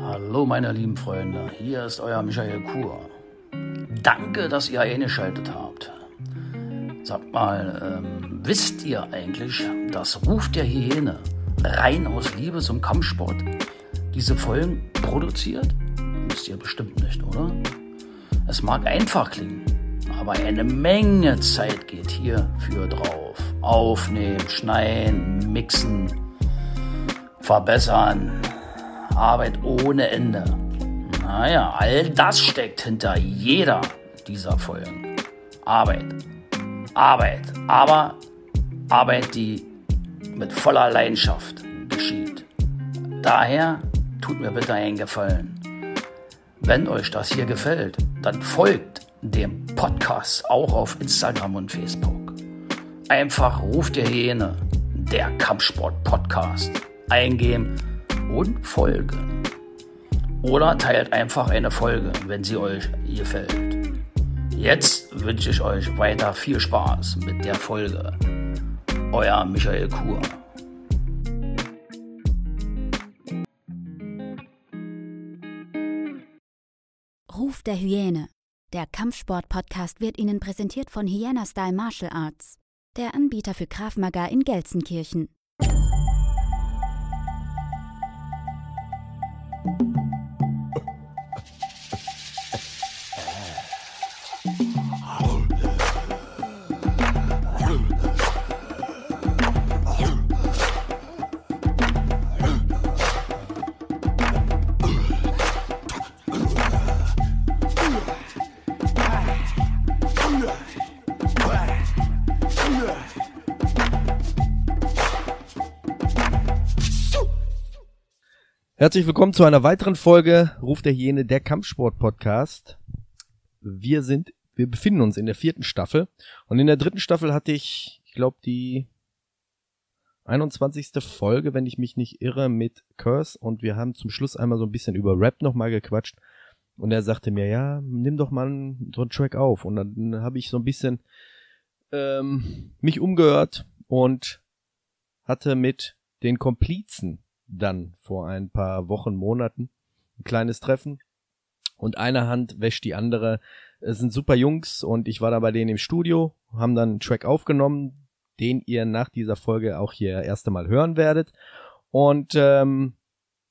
Hallo meine lieben Freunde, hier ist euer Michael Kur. Danke, dass ihr eingeschaltet habt. Sagt mal, ähm, wisst ihr eigentlich, dass Ruf der Hyäne rein aus Liebe zum Kampfsport diese Folgen produziert? Wisst ihr bestimmt nicht, oder? Es mag einfach klingen, aber eine Menge Zeit geht hierfür drauf. Aufnehmen, schneiden, mixen, verbessern. Arbeit ohne Ende. Naja, all das steckt hinter jeder dieser Folgen. Arbeit. Arbeit. Aber Arbeit, die mit voller Leidenschaft geschieht. Daher tut mir bitte einen Gefallen. Wenn euch das hier gefällt, dann folgt dem Podcast auch auf Instagram und Facebook. Einfach ruft der Hyäne, der Kampfsport-Podcast. Eingeben und folgen. Oder teilt einfach eine Folge, wenn sie euch gefällt. Jetzt wünsche ich euch weiter viel Spaß mit der Folge. Euer Michael Kur. Ruf der Hyäne. Der Kampfsport-Podcast wird Ihnen präsentiert von Hyena Style Martial Arts, der Anbieter für Krav Maga in Gelsenkirchen. Herzlich willkommen zu einer weiteren Folge Ruf der Hyäne, der Kampfsport-Podcast. Wir sind, wir befinden uns in der vierten Staffel und in der dritten Staffel hatte ich, ich glaube, die 21. Folge, wenn ich mich nicht irre, mit Curse und wir haben zum Schluss einmal so ein bisschen über Rap nochmal gequatscht und er sagte mir, ja, nimm doch mal so einen Track auf und dann habe ich so ein bisschen ähm, mich umgehört und hatte mit den Komplizen dann vor ein paar Wochen, Monaten ein kleines Treffen und eine Hand wäscht die andere. Es sind super Jungs und ich war da bei denen im Studio, haben dann einen Track aufgenommen, den ihr nach dieser Folge auch hier erst einmal hören werdet. Und ähm,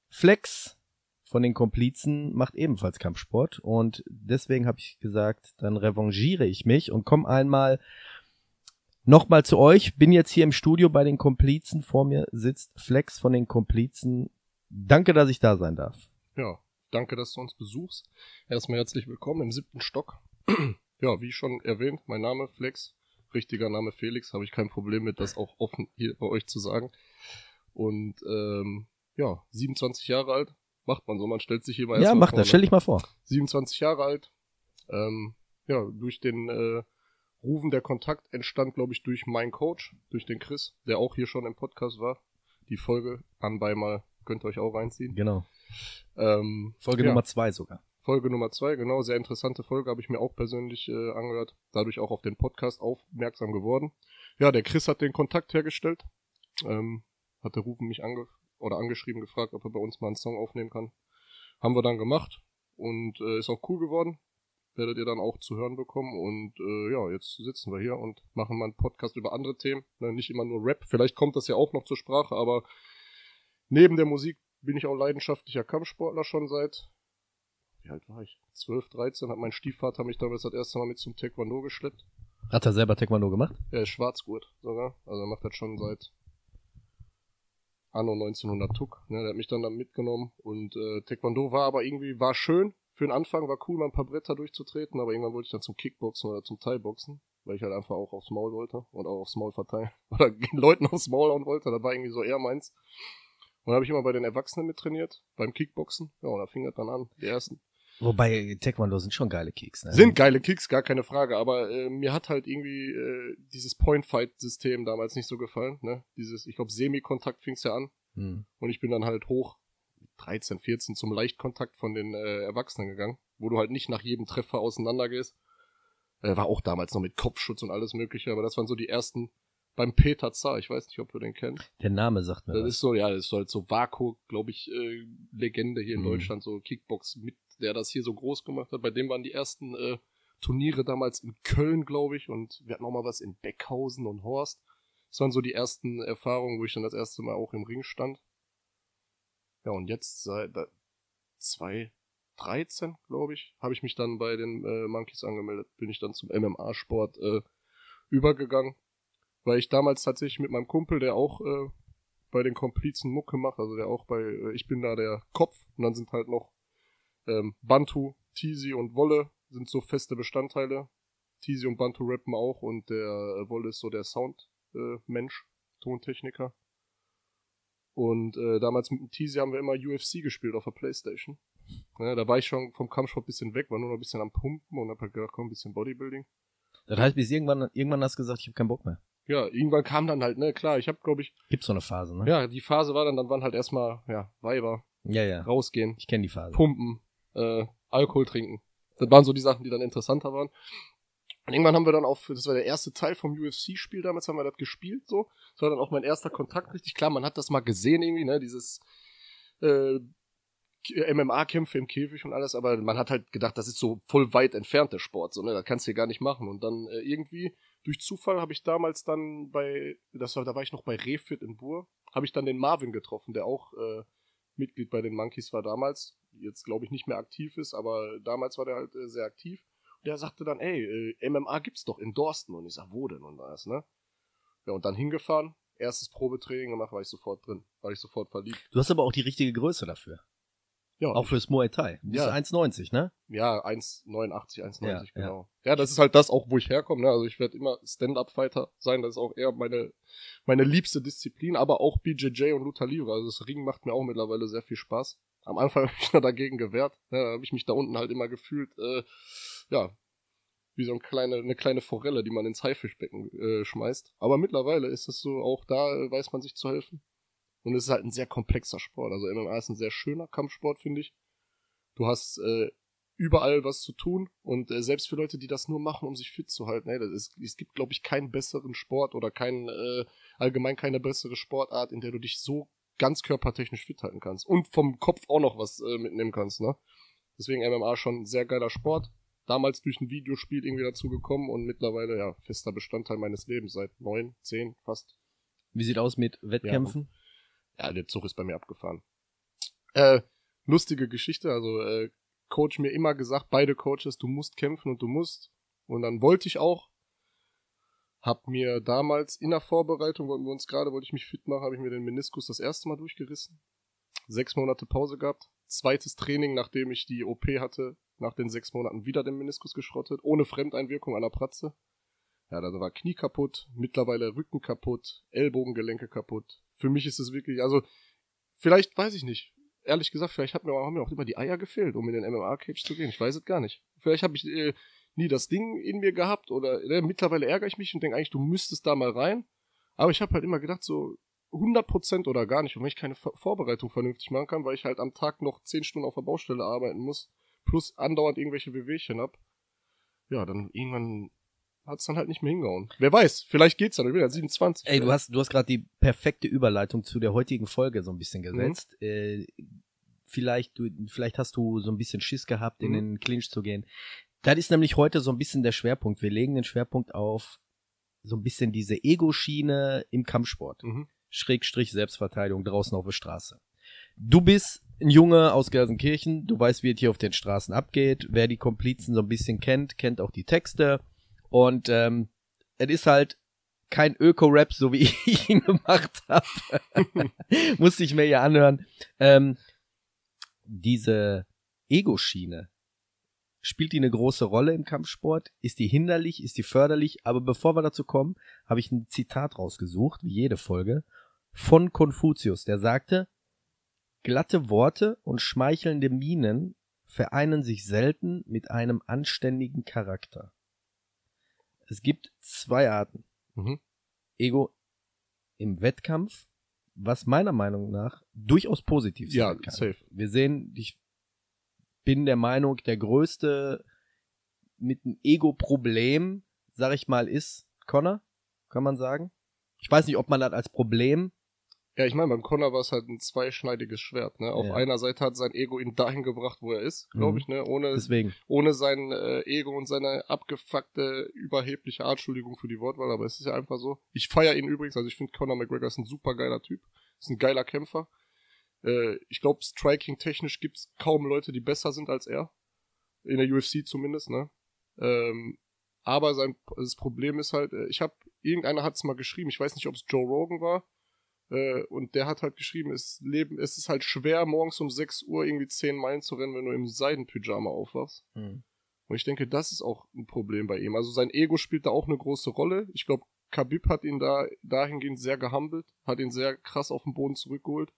Flex von den Komplizen macht ebenfalls Kampfsport und deswegen habe ich gesagt, dann revanchiere ich mich und komme einmal Nochmal zu euch, bin jetzt hier im Studio bei den Komplizen. Vor mir sitzt Flex von den Komplizen. Danke, dass ich da sein darf. Ja, danke, dass du uns besuchst. Erstmal herzlich willkommen im siebten Stock. ja, wie schon erwähnt, mein Name Flex, richtiger Name Felix, habe ich kein Problem mit, das auch offen hier bei euch zu sagen. Und ähm, ja, 27 Jahre alt, macht man so, man stellt sich hier mal Ja, mach vor, das, stell dich mal vor. 27 Jahre alt, ähm, ja, durch den äh, Rufen der Kontakt entstand, glaube ich, durch meinen Coach, durch den Chris, der auch hier schon im Podcast war. Die Folge anbei mal könnt ihr euch auch reinziehen. Genau. Ähm, Folge ja, Nummer zwei sogar. Folge Nummer zwei, genau, sehr interessante Folge, habe ich mir auch persönlich äh, angehört, dadurch auch auf den Podcast aufmerksam geworden. Ja, der Chris hat den Kontakt hergestellt, ähm, hat der Rufen mich ange oder angeschrieben, gefragt, ob er bei uns mal einen Song aufnehmen kann. Haben wir dann gemacht und äh, ist auch cool geworden werdet ihr dann auch zu hören bekommen. Und äh, ja, jetzt sitzen wir hier und machen mal einen Podcast über andere Themen. Ne, nicht immer nur Rap. Vielleicht kommt das ja auch noch zur Sprache, aber neben der Musik bin ich auch leidenschaftlicher Kampfsportler schon seit, wie alt war ich? 12, 13, hat mein Stiefvater mich damals das erste Mal mit zum Taekwondo geschleppt. Hat er selber Taekwondo gemacht? Er ist Schwarzgurt sogar. Also er macht das schon seit Anno 1900 Tuck. Ne, der hat mich dann, dann mitgenommen und äh, Taekwondo war aber irgendwie, war schön, für den Anfang war cool, mal ein paar Bretter durchzutreten, aber irgendwann wollte ich dann zum Kickboxen oder zum Thai-Boxen, weil ich halt einfach auch aufs Maul wollte und auch aufs Maul verteilen oder Leuten aufs Maul hauen wollte. Das war irgendwie so eher meins. Und dann habe ich immer bei den Erwachsenen mittrainiert, beim Kickboxen. Ja, und da fing das dann an, die ersten. Wobei Taekwondo sind schon geile Kicks, ne? Sind geile Kicks, gar keine Frage, aber äh, mir hat halt irgendwie äh, dieses Point-Fight-System damals nicht so gefallen. Ne? Dieses, ich glaube, Semi-Kontakt fing's ja an. Hm. Und ich bin dann halt hoch 13, 14 zum Leichtkontakt von den äh, Erwachsenen gegangen, wo du halt nicht nach jedem Treffer auseinander gehst. Äh, war auch damals noch mit Kopfschutz und alles mögliche, aber das waren so die ersten beim Peter Zar. Ich weiß nicht, ob du den kennst. Der Name sagt mir Das was. ist so, ja, das ist so halt so Vaku, glaube ich, äh, Legende hier in Mhm. Deutschland, so Kickbox mit, der das hier so groß gemacht hat. Bei dem waren die ersten äh, Turniere damals in Köln, glaube ich, und wir hatten auch mal was in Beckhausen und Horst. Das waren so die ersten Erfahrungen, wo ich dann das erste Mal auch im Ring stand. Ja, und jetzt seit äh, 2013, glaube ich, habe ich mich dann bei den äh, Monkeys angemeldet, bin ich dann zum MMA-Sport äh, übergegangen, weil ich damals tatsächlich mit meinem Kumpel, der auch äh, bei den Komplizen Mucke macht, also der auch bei, äh, ich bin da der Kopf und dann sind halt noch ähm, Bantu, Tizi und Wolle sind so feste Bestandteile. Tizi und Bantu rappen auch und der äh, Wolle ist so der Sound äh, Tontechniker. Und äh, damals mit dem Tizi haben wir immer UFC gespielt auf der Playstation. Ja, da war ich schon vom Kampfsport ein bisschen weg, war nur noch ein bisschen am Pumpen und hab halt gedacht, komm, ein bisschen Bodybuilding. Das heißt, bis irgendwann, irgendwann hast du gesagt, ich habe keinen Bock mehr. Ja, irgendwann kam dann halt, ne, klar, ich habe glaube ich, Gibt so eine Phase, ne? ja, die Phase war dann, dann waren halt erstmal, ja, Weiber, Ja, ja. rausgehen, Ich kenne die Phase. pumpen, äh, Alkohol trinken. Das waren so die Sachen, die dann interessanter waren. Und irgendwann haben wir dann auf, das war der erste Teil vom UFC-Spiel damals, haben wir das gespielt, so. Das war dann auch mein erster Kontakt, richtig klar, man hat das mal gesehen irgendwie, ne, dieses, äh, MMA-Kämpfe im Käfig und alles, aber man hat halt gedacht, das ist so voll weit entfernt der Sport, so, ne, das kannst du hier gar nicht machen. Und dann äh, irgendwie, durch Zufall habe ich damals dann bei, das war, da war ich noch bei Refit in Bur, habe ich dann den Marvin getroffen, der auch äh, Mitglied bei den Monkeys war damals, jetzt glaube ich nicht mehr aktiv ist, aber damals war der halt äh, sehr aktiv. Der sagte dann, ey, äh, MMA gibt's doch in Dorsten. Und ich sag, wo denn und alles, ne? Ja, und dann hingefahren, erstes Probetraining gemacht, war ich sofort drin, war ich sofort verliebt. Du hast aber auch die richtige Größe dafür. Ja, Auch fürs Muay Thai. Du bist Ja. 1,90, ne? Ja, 1,89, 1,90, Ja, genau. Ja. das ist halt das auch, wo ich herkomme. Ne? Also ich werde immer Stand-Up-Fighter sein. Das ist auch eher meine, meine liebste Disziplin, aber auch BJJ und Luta Livre. Also das Ring macht mir auch mittlerweile sehr viel Spaß. Am Anfang habe ich noch dagegen gewehrt. Ne? Da habe ich mich da unten halt immer gefühlt, äh, ja, wie so eine kleine, eine kleine Forelle, die man ins Haifischbecken äh, schmeißt. Aber mittlerweile ist es so, auch da weiß man sich zu helfen. Und es ist halt ein sehr komplexer Sport. Also MMA ist ein sehr schöner Kampfsport, finde ich. Du hast äh, überall was zu tun und äh, selbst für Leute, die das nur machen, um sich fit zu halten, ey, das ist, es gibt, glaube ich, keinen besseren Sport oder keinen, äh, allgemein keine bessere Sportart, in der du dich so ganz körpertechnisch fit halten kannst und vom Kopf auch noch was äh, mitnehmen kannst, ne? Deswegen MMA schon ein sehr geiler Sport. Damals durch ein Videospiel irgendwie dazu gekommen und mittlerweile, ja, fester Bestandteil meines Lebens seit neun, zehn, fast. Wie sieht aus mit Wettkämpfen? Ja, der Zug ist bei mir abgefahren. Äh, lustige Geschichte, also äh, Coach mir immer gesagt, beide Coaches, du musst kämpfen und du musst. Und dann wollte ich auch. Hab mir damals in der Vorbereitung, wollten wir uns gerade, wollte ich mich fit machen, habe ich mir den Meniskus das erste Mal durchgerissen. Sechs Monate Pause gehabt. Zweites Training, nachdem ich die OP hatte, nach den sechs Monaten wieder den Meniskus geschrottet, ohne Fremdeinwirkung der Pratze. Ja, da war Knie kaputt, mittlerweile Rücken kaputt, Ellbogengelenke kaputt. Für mich ist es wirklich, also, vielleicht weiß ich nicht. Ehrlich gesagt, vielleicht hat mir, haben mir auch immer die Eier gefehlt, um in den MMA-Cage zu gehen. Ich weiß es gar nicht. Vielleicht habe ich äh, nie das Ding in mir gehabt oder äh, mittlerweile ärgere ich mich und denke eigentlich, du müsstest da mal rein. Aber ich habe halt immer gedacht, so 100% oder gar nicht. Und wenn ich keine Vor Vorbereitung vernünftig machen kann, weil ich halt am Tag noch 10 Stunden auf der Baustelle arbeiten muss, plus andauernd irgendwelche Wehwehchen hab, ja, dann irgendwann hat's dann halt nicht mehr hingehauen. Wer weiß, vielleicht geht's dann. Ich bin ja 27. Ey, du hast, du hast gerade die perfekte Überleitung zu der heutigen Folge so ein bisschen gesetzt. Äh, vielleicht, du, vielleicht hast du so ein bisschen Schiss gehabt, in Mhm. den Clinch zu gehen. Das ist nämlich heute so ein bisschen der Schwerpunkt. Wir legen den Schwerpunkt auf so ein bisschen diese Ego-Schiene im Kampfsport. Mhm. Schrägstrich Selbstverteidigung draußen auf der Straße. Du bist ein Junge aus Gelsenkirchen, du weißt, wie es hier auf den Straßen abgeht. Wer die Komplizen so ein bisschen kennt, kennt auch die Texte. Und ähm, es ist halt kein Öko-Rap, so wie ich ihn gemacht habe. Musste ich mir ja anhören. Ähm, diese Ego-Schiene, spielt die eine große Rolle im Kampfsport? Ist die hinderlich? Ist die förderlich? Aber bevor wir dazu kommen, habe ich ein Zitat rausgesucht, wie jede Folge, von Konfuzius, der sagte, glatte Worte und schmeichelnde Mienen vereinen sich selten mit einem anständigen Charakter. Es gibt zwei Arten. Mhm. Ego im Wettkampf, was meiner Meinung nach durchaus positiv sein Ja, kann. safe. Wir sehen, ich bin der Meinung, der größte mit einem Ego-Problem, sag ich mal, ist Connor, kann man sagen. Ich weiß nicht, ob man das als Problem Ja, ich meine, beim Connor war es halt ein zweischneidiges Schwert. Ne? Auf Ja. einer Seite hat sein Ego ihn dahin gebracht, wo er ist, glaube Mhm. ich, ne? ohne, deswegen. ohne sein äh, Ego und seine abgefuckte, überhebliche Art, Entschuldigung für die Wortwahl, aber es ist ja einfach so. Ich feiere ihn übrigens, also ich finde Conor McGregor ist ein super geiler Typ, ist ein geiler Kämpfer. Äh, ich glaube, striking-technisch gibt's kaum Leute, die besser sind als er. In der UFC zumindest, ne? Ähm, aber sein das Problem ist halt, äh, ich habe irgendeiner hat's mal geschrieben, ich weiß nicht, ob es Joe Rogan war, äh, und der hat halt geschrieben, es leben, es ist halt schwer morgens um 6 Uhr irgendwie 10 Meilen zu rennen, wenn du im Seidenpyjama aufwachst. Mhm. Und ich denke, das ist auch ein Problem bei ihm. Also sein Ego spielt da auch eine große Rolle. Ich glaube, Khabib hat ihn da dahingehend sehr gehumbelt, hat ihn sehr krass auf den Boden zurückgeholt.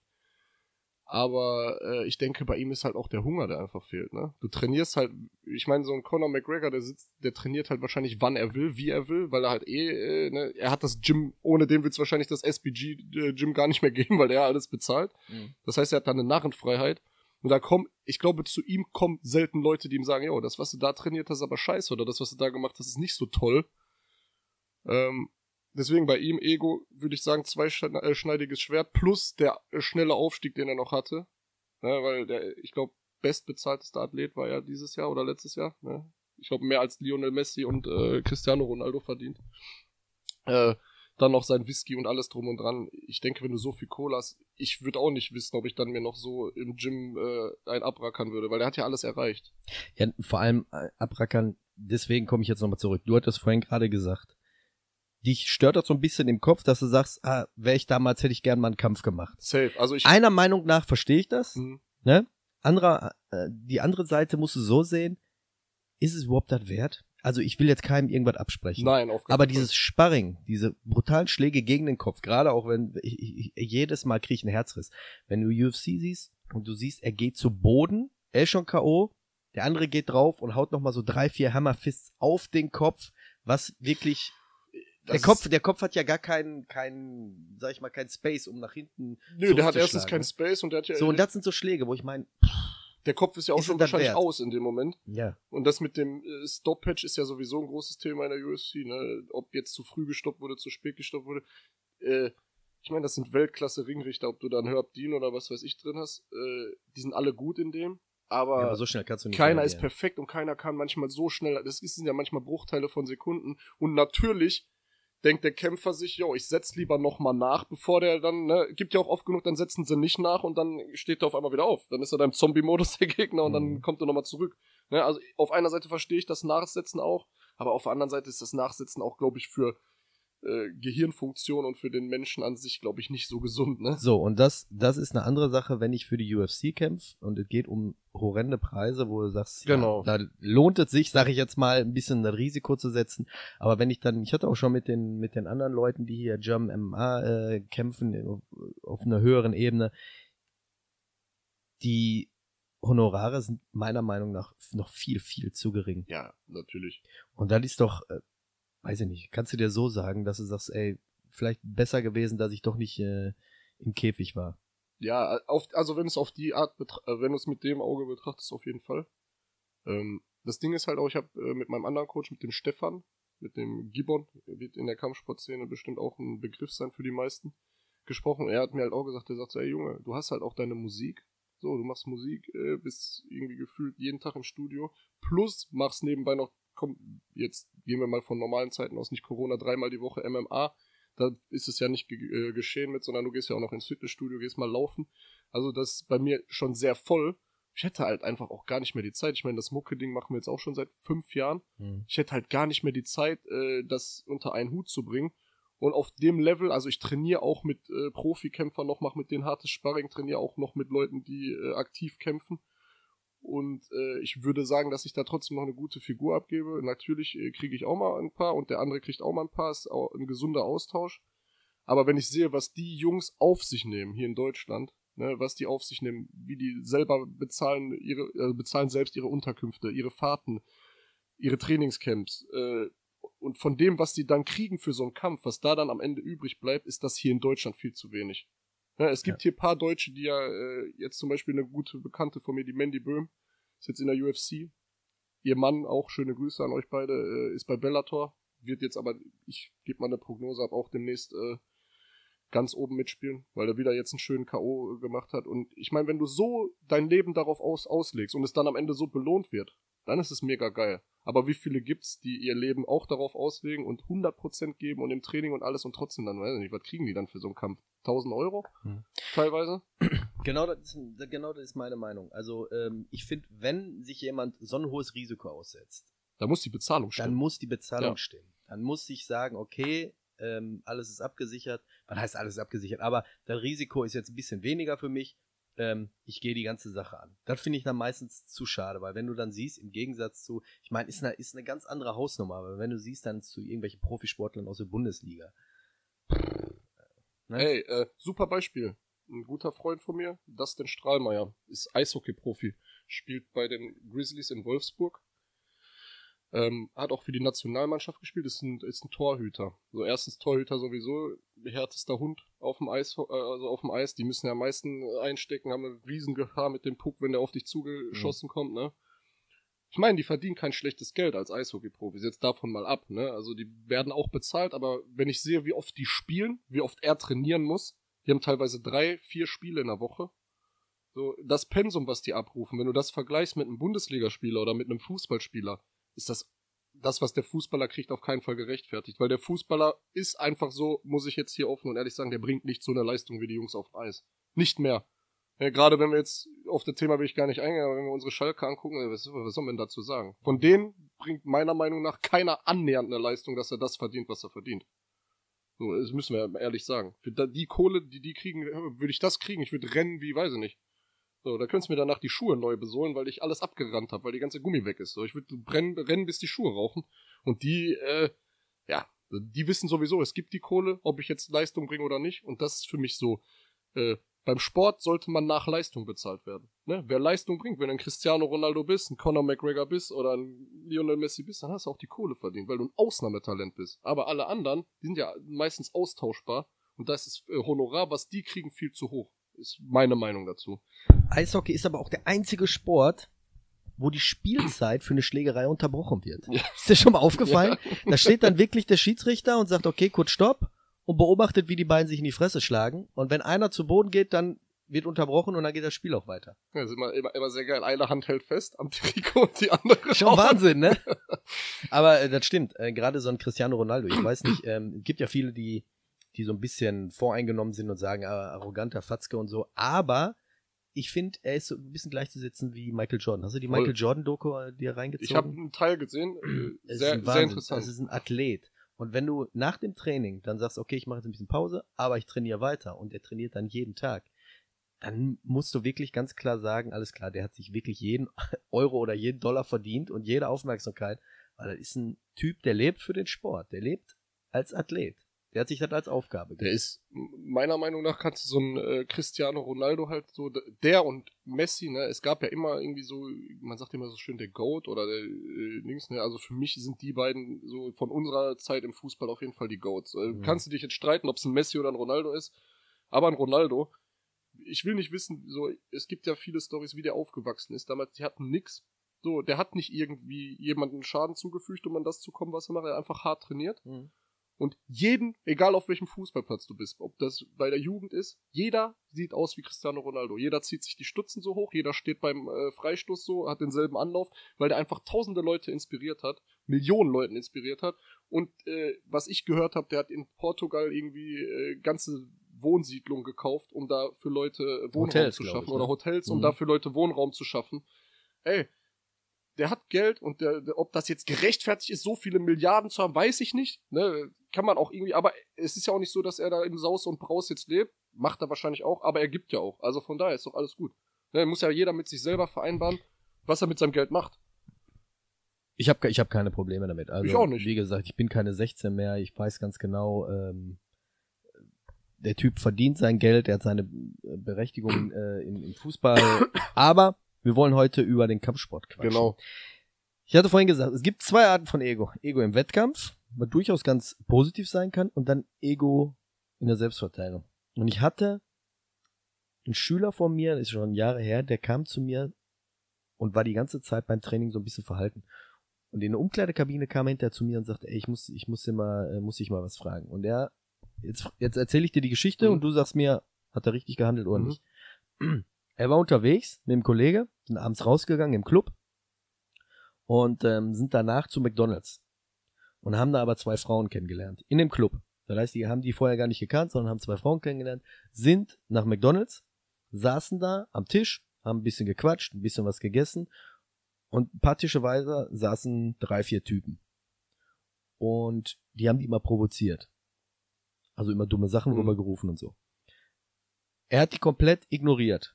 Aber äh, ich denke, bei ihm ist halt auch der Hunger, der einfach fehlt. Ne? Du trainierst halt, ich meine, so ein Conor McGregor, der sitzt, der trainiert halt wahrscheinlich, wann er will, wie er will, weil er halt eh, äh, ne, er hat das Gym, ohne dem wird es wahrscheinlich das SBG-Gym gar nicht mehr geben, weil er alles bezahlt. Mhm. Das heißt, er hat da eine Narrenfreiheit. Und da kommen, ich glaube, zu ihm kommen selten Leute, die ihm sagen, jo, das, was du da trainiert hast, ist aber scheiße, oder das, was du da gemacht hast, ist nicht so toll. Ähm, deswegen bei ihm Ego, würde ich sagen, zweischneidiges Schwert plus der äh, schnelle Aufstieg, den er noch hatte. Ne, weil der, ich glaube, bestbezahltester Athlet war er dieses Jahr oder letztes Jahr. Ne? Ich glaube, mehr als Lionel Messi und äh, Cristiano Ronaldo verdient. Äh, dann noch sein Whisky und alles drum und dran. Ich denke, wenn du so viel Kohle hast, ich würde auch nicht wissen, ob ich dann mir noch so im Gym äh, ein abrackern würde, weil der hat ja alles erreicht. Ja, vor allem äh, abrackern, deswegen komme ich jetzt nochmal zurück. Du hattest vorhin gerade gesagt, dich stört das so ein bisschen im Kopf, dass du sagst, ah, wäre ich damals, hätte ich gern mal einen Kampf gemacht. Safe. Also ich. Einer Meinung nach verstehe ich das, Mhm. ne? Anderer, äh, die andere Seite musst du so sehen, ist es überhaupt das wert? Also ich will jetzt keinem irgendwas absprechen. Nein, auf keinen Aber Fall. dieses Sparring, diese brutalen Schläge gegen den Kopf, gerade auch wenn ich, ich, jedes Mal kriege ich einen Herzriss. Wenn du UFC siehst und du siehst, er geht zu Boden, er ist schon K.O., der andere geht drauf und haut nochmal so drei, vier Hammerfists auf den Kopf, was wirklich. Der Kopf, der Kopf hat ja gar keinen, keinen, sag ich mal, keinen Space, um nach hinten. Nö, der hat erstens zurückzuschlagen, keinen ne? Space und der hat ja. So, und das sind so Schläge, wo ich meine, der Kopf ist ja auch ist schon wahrscheinlich wert? aus in dem Moment. ja. Und das mit dem äh, Stop-Patch ist ja sowieso ein großes Thema in der UFC, ne? Ob jetzt zu früh gestoppt wurde, zu spät gestoppt wurde. Äh, ich meine, das sind Weltklasse-Ringrichter, ob du da einen Herb Dean oder was weiß ich drin hast. Äh, die sind alle gut in dem. Aber, ja, aber so schnell kannst du nicht. keiner ist perfekt und keiner kann manchmal so schnell. Das sind ja manchmal Bruchteile von Sekunden. Und natürlich denkt der Kämpfer sich, jo, ich setz lieber nochmal nach, bevor der dann, ne, gibt ja auch oft genug, dann setzen sie nicht nach und dann steht er auf einmal wieder auf. Dann ist er da im Zombie-Modus der Gegner und dann Mhm. kommt er nochmal zurück. Ne, also auf einer Seite verstehe ich das Nachsetzen auch, aber auf der anderen Seite ist das Nachsetzen auch, glaube ich, für äh, Gehirnfunktion und für den Menschen an sich, glaube ich, nicht so gesund, ne? So, und das, das ist eine andere Sache, wenn ich für die UFC kämpfe und es geht um horrende Preise, wo du sagst, Genau. ja, da lohnt es sich, sage ich jetzt mal, ein bisschen das Risiko zu setzen. Aber wenn ich dann, ich hatte auch schon mit den, mit den anderen Leuten, die hier Jump MMA äh, kämpfen, auf, auf einer höheren Ebene, die Honorare sind meiner Meinung nach noch viel, viel zu gering. Ja, natürlich. Und das ist doch, äh, weiß ich nicht, kannst du dir so sagen, dass du sagst, ey, vielleicht besser gewesen, dass ich doch nicht äh, im Käfig war. Ja, auf, also wenn es auf die Art, äh, wenn du es mit dem Auge betrachtest, auf jeden Fall. Ähm, das Ding ist halt auch, ich habe äh, mit meinem anderen Coach, mit dem Stefan, mit dem Gibbon, wird in der Kampfsportszene bestimmt auch ein Begriff sein für die meisten, gesprochen. Er hat mir halt auch gesagt, er sagt so, ey Junge, du hast halt auch deine Musik. So, du machst Musik, äh, bist irgendwie gefühlt jeden Tag im Studio, plus machst nebenbei noch, komm, jetzt gehen wir mal von normalen Zeiten aus, nicht Corona, dreimal die Woche MMA, da ist es ja nicht ge äh, geschehen mit, sondern du gehst ja auch noch ins Fitnessstudio, gehst mal laufen. Also das ist bei mir schon sehr voll. Ich hätte halt einfach auch gar nicht mehr die Zeit. Ich meine, das Mucke-Ding machen wir jetzt auch schon seit fünf Jahren. Ich hätte halt gar nicht mehr die Zeit, äh, das unter einen Hut zu bringen. Und auf dem Level, also ich trainiere auch mit äh, Profikämpfern noch, mache mit denen hartes Sparring, trainiere auch noch mit Leuten, die äh, aktiv kämpfen. Und äh, ich würde sagen, dass ich da trotzdem noch eine gute Figur abgebe. Natürlich äh, kriege ich auch mal ein paar und der andere kriegt auch mal ein paar. Ist auch ein gesunder Austausch. Aber wenn ich sehe, was die Jungs auf sich nehmen hier in Deutschland, ne, was die auf sich nehmen, wie die selber bezahlen, ihre, äh, bezahlen selbst ihre Unterkünfte, ihre Fahrten, ihre Trainingscamps, äh, und von dem, was die dann kriegen für so einen Kampf, was da dann am Ende übrig bleibt, ist das hier in Deutschland viel zu wenig. Ja, es gibt hier paar Deutsche, die ja äh, jetzt zum Beispiel eine gute Bekannte von mir, die Mandy Böhm, ist jetzt in der UFC. Ihr Mann, auch schöne Grüße an euch beide, äh, ist bei Bellator, wird jetzt aber, ich gebe mal eine Prognose ab, auch demnächst äh, ganz oben mitspielen, weil er wieder jetzt einen schönen K.O. gemacht hat. Und ich meine, wenn du so dein Leben darauf aus, auslegst und es dann am Ende so belohnt wird, dann ist es mega geil. Aber wie viele gibt's, die ihr Leben auch darauf auslegen und 100% geben und im Training und alles und trotzdem dann, weiß ich nicht, was kriegen die dann für so einen Kampf? 1000 Euro? Hm. Teilweise? Genau das, ist, genau das ist meine Meinung. Also ähm, ich finde, wenn sich jemand so ein hohes Risiko aussetzt, Da muss die Bezahlung dann stimmen. muss die Bezahlung Ja. stimmen. Dann muss ich sagen, okay, ähm, alles ist abgesichert. Was heißt alles ist abgesichert? Aber das Risiko ist jetzt ein bisschen weniger für mich. Ähm, ich gehe die ganze Sache an. Das finde ich dann meistens zu schade, weil wenn du dann siehst, im Gegensatz zu, ich meine, ist eine, ist eine ganz andere Hausnummer, aber wenn du siehst dann zu irgendwelchen Profisportlern aus der Bundesliga. Ne? Ey, äh, super Beispiel. Ein guter Freund von mir, Dustin Strahlmeier, ist Eishockey-Profi, spielt bei den Grizzlies in Wolfsburg. Ähm, hat auch für die Nationalmannschaft gespielt, ist ein, ist ein Torhüter. So erstens Torhüter sowieso, härtester Hund auf dem Eis, äh, also auf dem Eis. Die müssen ja am meisten einstecken, haben eine Riesengefahr mit dem Puck, wenn der auf dich zugeschossen kommt, ne? Ich meine, die verdienen kein schlechtes Geld als Eishockey-Profis, jetzt davon mal ab, ne? Also die werden auch bezahlt, aber wenn ich sehe, wie oft die spielen, wie oft er trainieren muss, die haben teilweise drei, vier Spiele in der Woche. So, das Pensum, was die abrufen, wenn du das vergleichst mit einem Bundesligaspieler oder mit einem Fußballspieler, ist das das, was der Fußballer kriegt, auf keinen Fall gerechtfertigt. Weil der Fußballer ist einfach so, muss ich jetzt hier offen und ehrlich sagen, der bringt nicht so eine Leistung wie die Jungs auf Eis. Nicht mehr. Ja, gerade wenn wir jetzt auf das Thema will ich gar nicht eingehen, aber wenn wir unsere Schalke angucken, was, was soll man dazu sagen? Von denen bringt meiner Meinung nach keiner annähernd eine Leistung, dass er das verdient, was er verdient. So, das müssen wir ehrlich sagen. Für die Kohle, die die kriegen, würde ich das kriegen. Ich würde rennen wie, weiß ich nicht. So, da könntest du mir danach die Schuhe neu besohlen, weil ich alles abgerannt habe, weil die ganze Gummi weg ist. So, ich würde brennen, rennen, bis die Schuhe rauchen. Und die, äh, ja, die wissen sowieso, es gibt die Kohle, ob ich jetzt Leistung bringe oder nicht. Und das ist für mich so, äh, beim Sport sollte man nach Leistung bezahlt werden. Ne? Wer Leistung bringt, wenn du ein Cristiano Ronaldo bist, ein Conor McGregor bist oder ein Lionel Messi bist, dann hast du auch die Kohle verdient, weil du ein Ausnahmetalent bist. Aber alle anderen, die sind ja meistens austauschbar und da ist das äh, Honorar, was die kriegen, viel zu hoch. Ist meine Meinung dazu. Eishockey ist aber auch der einzige Sport, wo die Spielzeit für eine Schlägerei unterbrochen wird. Ja. Ist dir schon mal aufgefallen? Da steht dann wirklich der Schiedsrichter und sagt, okay, kurz Stopp und beobachtet, wie die beiden sich in die Fresse schlagen. Und wenn einer zu Boden geht, dann wird unterbrochen und dann geht das Spiel auch weiter. Ja, ist immer, immer, immer sehr geil. Eine Hand hält fest am Trikot und die andere Schon auch. Wahnsinn, ne? Aber äh, das stimmt. Äh, Gerade so ein Cristiano Ronaldo. Ich weiß nicht, ähm, es gibt ja viele, die, die so ein bisschen voreingenommen sind und sagen, ah, arroganter Fatzke und so. Aber ich finde, er ist so ein bisschen gleichzusetzen wie Michael Jordan. Hast du die Voll. Michael Jordan-Doku äh, dir reingezogen? Ich habe einen Teil gesehen, äh, sehr, ist ein sehr interessant. Es ist ein Athlet. Und wenn du nach dem Training dann sagst, okay, ich mache jetzt ein bisschen Pause, aber ich trainiere weiter und er trainiert dann jeden Tag, dann musst du wirklich ganz klar sagen, alles klar, der hat sich wirklich jeden Euro oder jeden Dollar verdient und jede Aufmerksamkeit, weil das ist ein Typ, der lebt für den Sport, der lebt als Athlet. Der hat sich das als Aufgabe Der ist, meiner Meinung nach, kannst du so ein äh, Cristiano Ronaldo halt so, der und Messi, ne, es gab ja immer irgendwie so, man sagt immer so schön der Goat oder der äh, Dings, ne, also für mich sind die beiden so von unserer Zeit im Fußball auf jeden Fall die Goats. Äh, Mhm. Kannst du dich jetzt streiten, ob es ein Messi oder ein Ronaldo ist, aber ein Ronaldo, ich will nicht wissen, so, es gibt ja viele Stories, wie der aufgewachsen ist. Damals, die hatten nix. So, der hat nicht irgendwie jemanden Schaden zugefügt, um an das zu kommen, was er macht. Er hat einfach hart trainiert. Mhm. Und jeden, egal auf welchem Fußballplatz du bist, ob das bei der Jugend ist, jeder sieht aus wie Cristiano Ronaldo. Jeder zieht sich die Stutzen so hoch, jeder steht beim äh, Freistoß so, hat denselben Anlauf, weil der einfach tausende Leute inspiriert hat, Millionen Leuten inspiriert hat. Und äh, was ich gehört habe, der hat in Portugal irgendwie äh, ganze Wohnsiedlungen gekauft, um da für Leute äh, Wohnraum Hotels, zu schaffen ich, ne? oder Hotels, um Mhm. da für Leute Wohnraum zu schaffen. Ey, der hat Geld und der, der, ob das jetzt gerechtfertigt ist, so viele Milliarden zu haben, weiß ich nicht. Ne? Kann man auch irgendwie, aber es ist ja auch nicht so, dass er da im Saus und Braus jetzt lebt. Macht er wahrscheinlich auch, aber er gibt ja auch. Also von daher ist doch alles gut. Ne? Muss ja jeder mit sich selber vereinbaren, was er mit seinem Geld macht. Ich habe ich hab keine Probleme damit. Also, Ich auch nicht. Wie gesagt, ich bin keine 16 mehr. Ich weiß ganz genau, ähm, der Typ verdient sein Geld, er hat seine äh, Berechtigung äh, im, im Fußball. Aber wir wollen heute über den Kampfsport quatschen. Genau. Ich hatte vorhin gesagt, es gibt zwei Arten von Ego. Ego im Wettkampf, was durchaus ganz positiv sein kann, und dann Ego in der Selbstverteidigung. Und ich hatte einen Schüler von mir, das ist schon Jahre her, der kam zu mir und war die ganze Zeit beim Training so ein bisschen verhalten. Und in der Umkleidekabine kam er hinterher zu mir und sagte, ey, ich muss, ich muss dir mal, äh, muss ich mal was fragen. Und er Jetzt, jetzt erzähle ich dir die Geschichte Mhm. und du sagst mir, hat er richtig gehandelt oder Mhm. nicht. Er war unterwegs mit dem Kollege, sind abends rausgegangen im Club und ähm, sind danach zu McDonalds und haben da aber zwei Frauen kennengelernt in dem Club. Das heißt, die haben die vorher gar nicht gekannt, sondern haben zwei Frauen kennengelernt, sind nach McDonalds, saßen da am Tisch, haben ein bisschen gequatscht, ein bisschen was gegessen und ein paar Tische weiter saßen drei, vier Typen. Und die haben die immer provoziert. Also immer dumme Sachen Mhm. rübergerufen und so. Er hat die komplett ignoriert.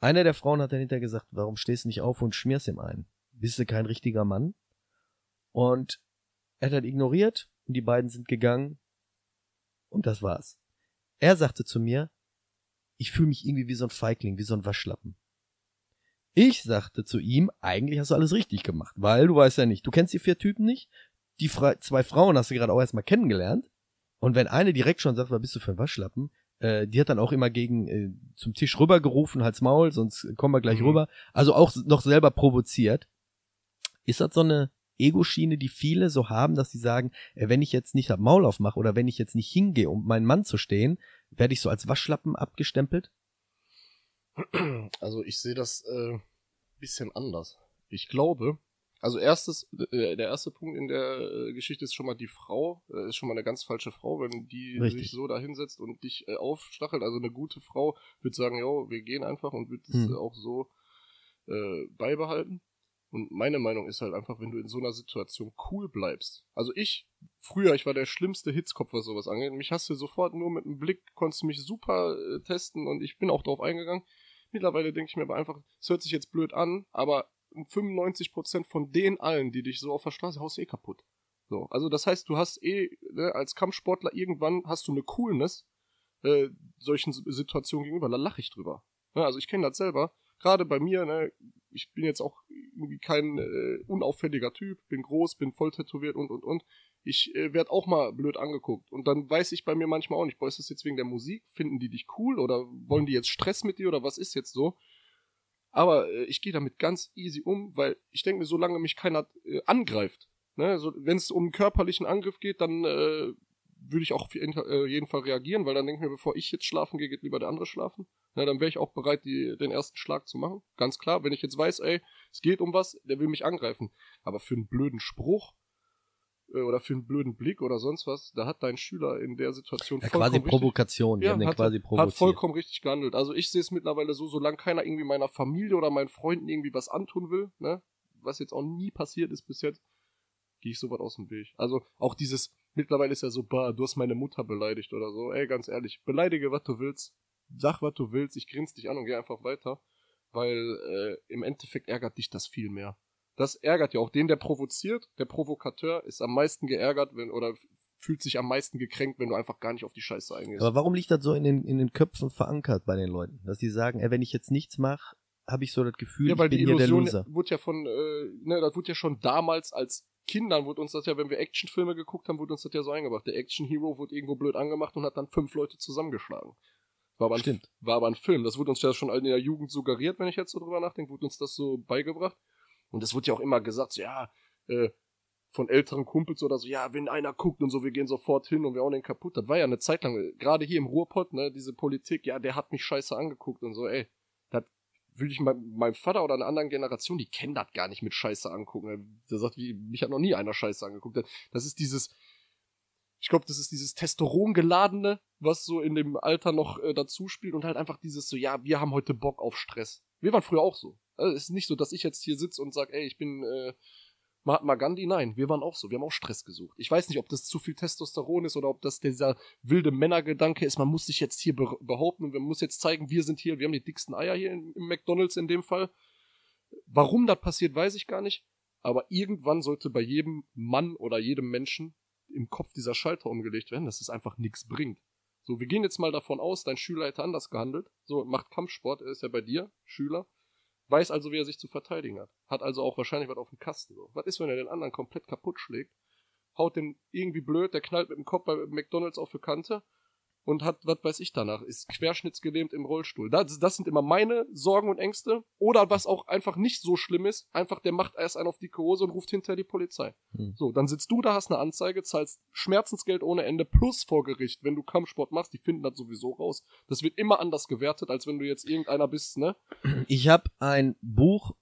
Einer der Frauen hat dann hinterher gesagt, warum stehst du nicht auf und schmierst ihm ein? Bist du kein richtiger Mann? Und er hat halt ignoriert und die beiden sind gegangen und das war's. Er sagte zu mir, ich fühle mich irgendwie wie so ein Feigling, wie so ein Waschlappen. Ich sagte zu ihm, eigentlich hast du alles richtig gemacht, weil du weißt ja nicht, du kennst die vier Typen nicht, die zwei Frauen hast du gerade auch erstmal kennengelernt und wenn eine direkt schon sagt, was bist du für ein Waschlappen, äh, die hat dann auch immer gegen äh, zum Tisch rübergerufen, Hals Maul, sonst kommen wir gleich Mhm. rüber. Also auch noch selber provoziert. Ist das so eine Ego-Schiene, die viele so haben, dass sie sagen, äh, wenn ich jetzt nicht das Maul aufmache oder wenn ich jetzt nicht hingehe, um meinen Mann zu stehen, werde ich so als Waschlappen abgestempelt? Also ich sehe das äh, bisschen anders. Ich glaube, also erstes, äh, der erste Punkt in der äh, Geschichte ist schon mal die Frau, äh, ist schon mal eine ganz falsche Frau, wenn die Richtig. sich so da hinsetzt und dich aufstachelt. Also eine gute Frau wird sagen, jo, wir gehen einfach und wird es Hm. auch so beibehalten. Und meine Meinung ist halt einfach, wenn du in so einer Situation cool bleibst. Also ich, früher, ich war der schlimmste Hitzkopf, was sowas angeht. Mich hast du sofort nur mit einem Blick, konntest du mich super testen und ich bin auch drauf eingegangen. Mittlerweile denke ich mir aber einfach, es hört sich jetzt blöd an, aber 95% von den allen, die dich so auf der Straße haust, eh kaputt. So, also das heißt, du hast eh, ne, als Kampfsportler irgendwann hast du eine Coolness äh, solchen Situationen gegenüber, da lache ich drüber. Ne, also ich kenne das selber. Gerade bei mir, ne, ich bin jetzt auch irgendwie kein äh, unauffälliger Typ, bin groß, bin voll tätowiert und und und. Ich äh, werde auch mal blöd angeguckt. Und dann weiß ich bei mir manchmal auch nicht, boah, ist das jetzt wegen der Musik? Finden die dich cool oder wollen die jetzt Stress mit dir oder was ist jetzt so? Aber äh, ich gehe damit ganz easy um, weil ich denke mir, solange mich keiner äh, angreift, ne, so, wenn es um einen körperlichen Angriff geht, dann äh, würde ich auch auf jeden, äh, jeden Fall reagieren, weil dann denke ich mir, bevor ich jetzt schlafen gehe, geht lieber der andere schlafen. Ne, dann wäre ich auch bereit, die, den ersten Schlag zu machen. Ganz klar, wenn ich jetzt weiß, ey, es geht um was, der will mich angreifen. Aber für einen blöden Spruch oder für einen blöden Blick oder sonst was, da hat dein Schüler in der Situation Ja, vollkommen quasi richtig- Provokation. Die ja, hat, quasi hat provoziert. vollkommen richtig gehandelt. Also ich sehe es mittlerweile so, solange keiner irgendwie meiner Familie oder meinen Freunden irgendwie was antun will, ne, was jetzt auch nie passiert ist bis jetzt, gehe ich sowas aus dem Weg. Also auch dieses, mittlerweile ist ja so, bah, du hast meine Mutter beleidigt oder so. Ey, ganz ehrlich, beleidige, was du willst, sag, was du willst, ich grinse dich an und geh einfach weiter, weil äh, im Endeffekt ärgert dich das viel mehr. Das ärgert ja auch den, der provoziert. Der Provokateur ist am meisten geärgert, wenn oder fühlt sich am meisten gekränkt, wenn du einfach gar nicht auf die Scheiße eingehst. Aber warum liegt das so in den, in den Köpfen verankert bei den Leuten? Dass die sagen, ey, wenn ich jetzt nichts mache, habe ich so das Gefühl, Ja, weil ich bin die hier der Loser. wurde ja von, äh, ne, das wurde ja schon damals als Kindern wurde uns das ja, wenn wir Actionfilme geguckt haben, wurde uns das ja so eingebracht. Der Action Hero wurde irgendwo blöd angemacht und hat dann fünf Leute zusammengeschlagen. War aber, ein, Stimmt. war aber ein Film. Das wurde uns ja schon in der Jugend suggeriert, wenn ich jetzt so drüber nachdenke, wurde uns das so beigebracht. Und es wurde ja auch immer gesagt, so, ja, äh, von älteren Kumpels oder so, ja, wenn einer guckt und so, wir gehen sofort hin und wir hauen den kaputt. Das war ja eine Zeit lang, äh, gerade hier im Ruhrpott, ne, diese Politik, ja, der hat mich scheiße angeguckt und so, ey, das würde ich mein, meinem Vater oder einer anderen Generation, die kennen das gar nicht mit Scheiße angucken. Der sagt, wie, mich hat noch nie einer Scheiße angeguckt. Das ist dieses, ich glaube, das ist dieses Testosteron geladene, was so in dem Alter noch äh, dazu spielt und halt einfach dieses so, ja, wir haben heute Bock auf Stress. Wir waren früher auch so. Also es ist nicht so, dass ich jetzt hier sitze und sage, ey, ich bin äh, Mahatma Gandhi. Nein, wir waren auch so. Wir haben auch Stress gesucht. Ich weiß nicht, ob das zu viel Testosteron ist oder ob das dieser wilde Männergedanke ist. Man muss sich jetzt hier be behaupten und man muss jetzt zeigen, wir sind hier, wir haben die dicksten Eier hier im McDonalds in dem Fall. Warum das passiert, weiß ich gar nicht. Aber irgendwann sollte bei jedem Mann oder jedem Menschen im Kopf dieser Schalter umgelegt werden, dass es einfach nichts bringt. So, wir gehen jetzt mal davon aus, dein Schüler hätte anders gehandelt. So, macht Kampfsport, er ist ja bei dir, Schüler. Weiß also, wie er sich zu verteidigen hat. Hat also auch wahrscheinlich was auf dem Kasten. So. Was ist, wenn er den anderen komplett kaputt schlägt? Haut den irgendwie blöd, der knallt mit dem Kopf bei McDonalds auf die Kante. Und hat, was weiß ich danach, ist querschnittsgelähmt im Rollstuhl. Das, das sind immer meine Sorgen und Ängste. Oder was auch einfach nicht so schlimm ist, einfach der macht erst einen auf dicke Hose und ruft hinterher die Polizei. Hm. So, dann sitzt du da, hast eine Anzeige, zahlst Schmerzensgeld ohne Ende plus vor Gericht, wenn du Kampfsport machst, die finden das sowieso raus. Das wird immer anders gewertet, als wenn du jetzt irgendeiner bist, ne? Ich habe ein Buch,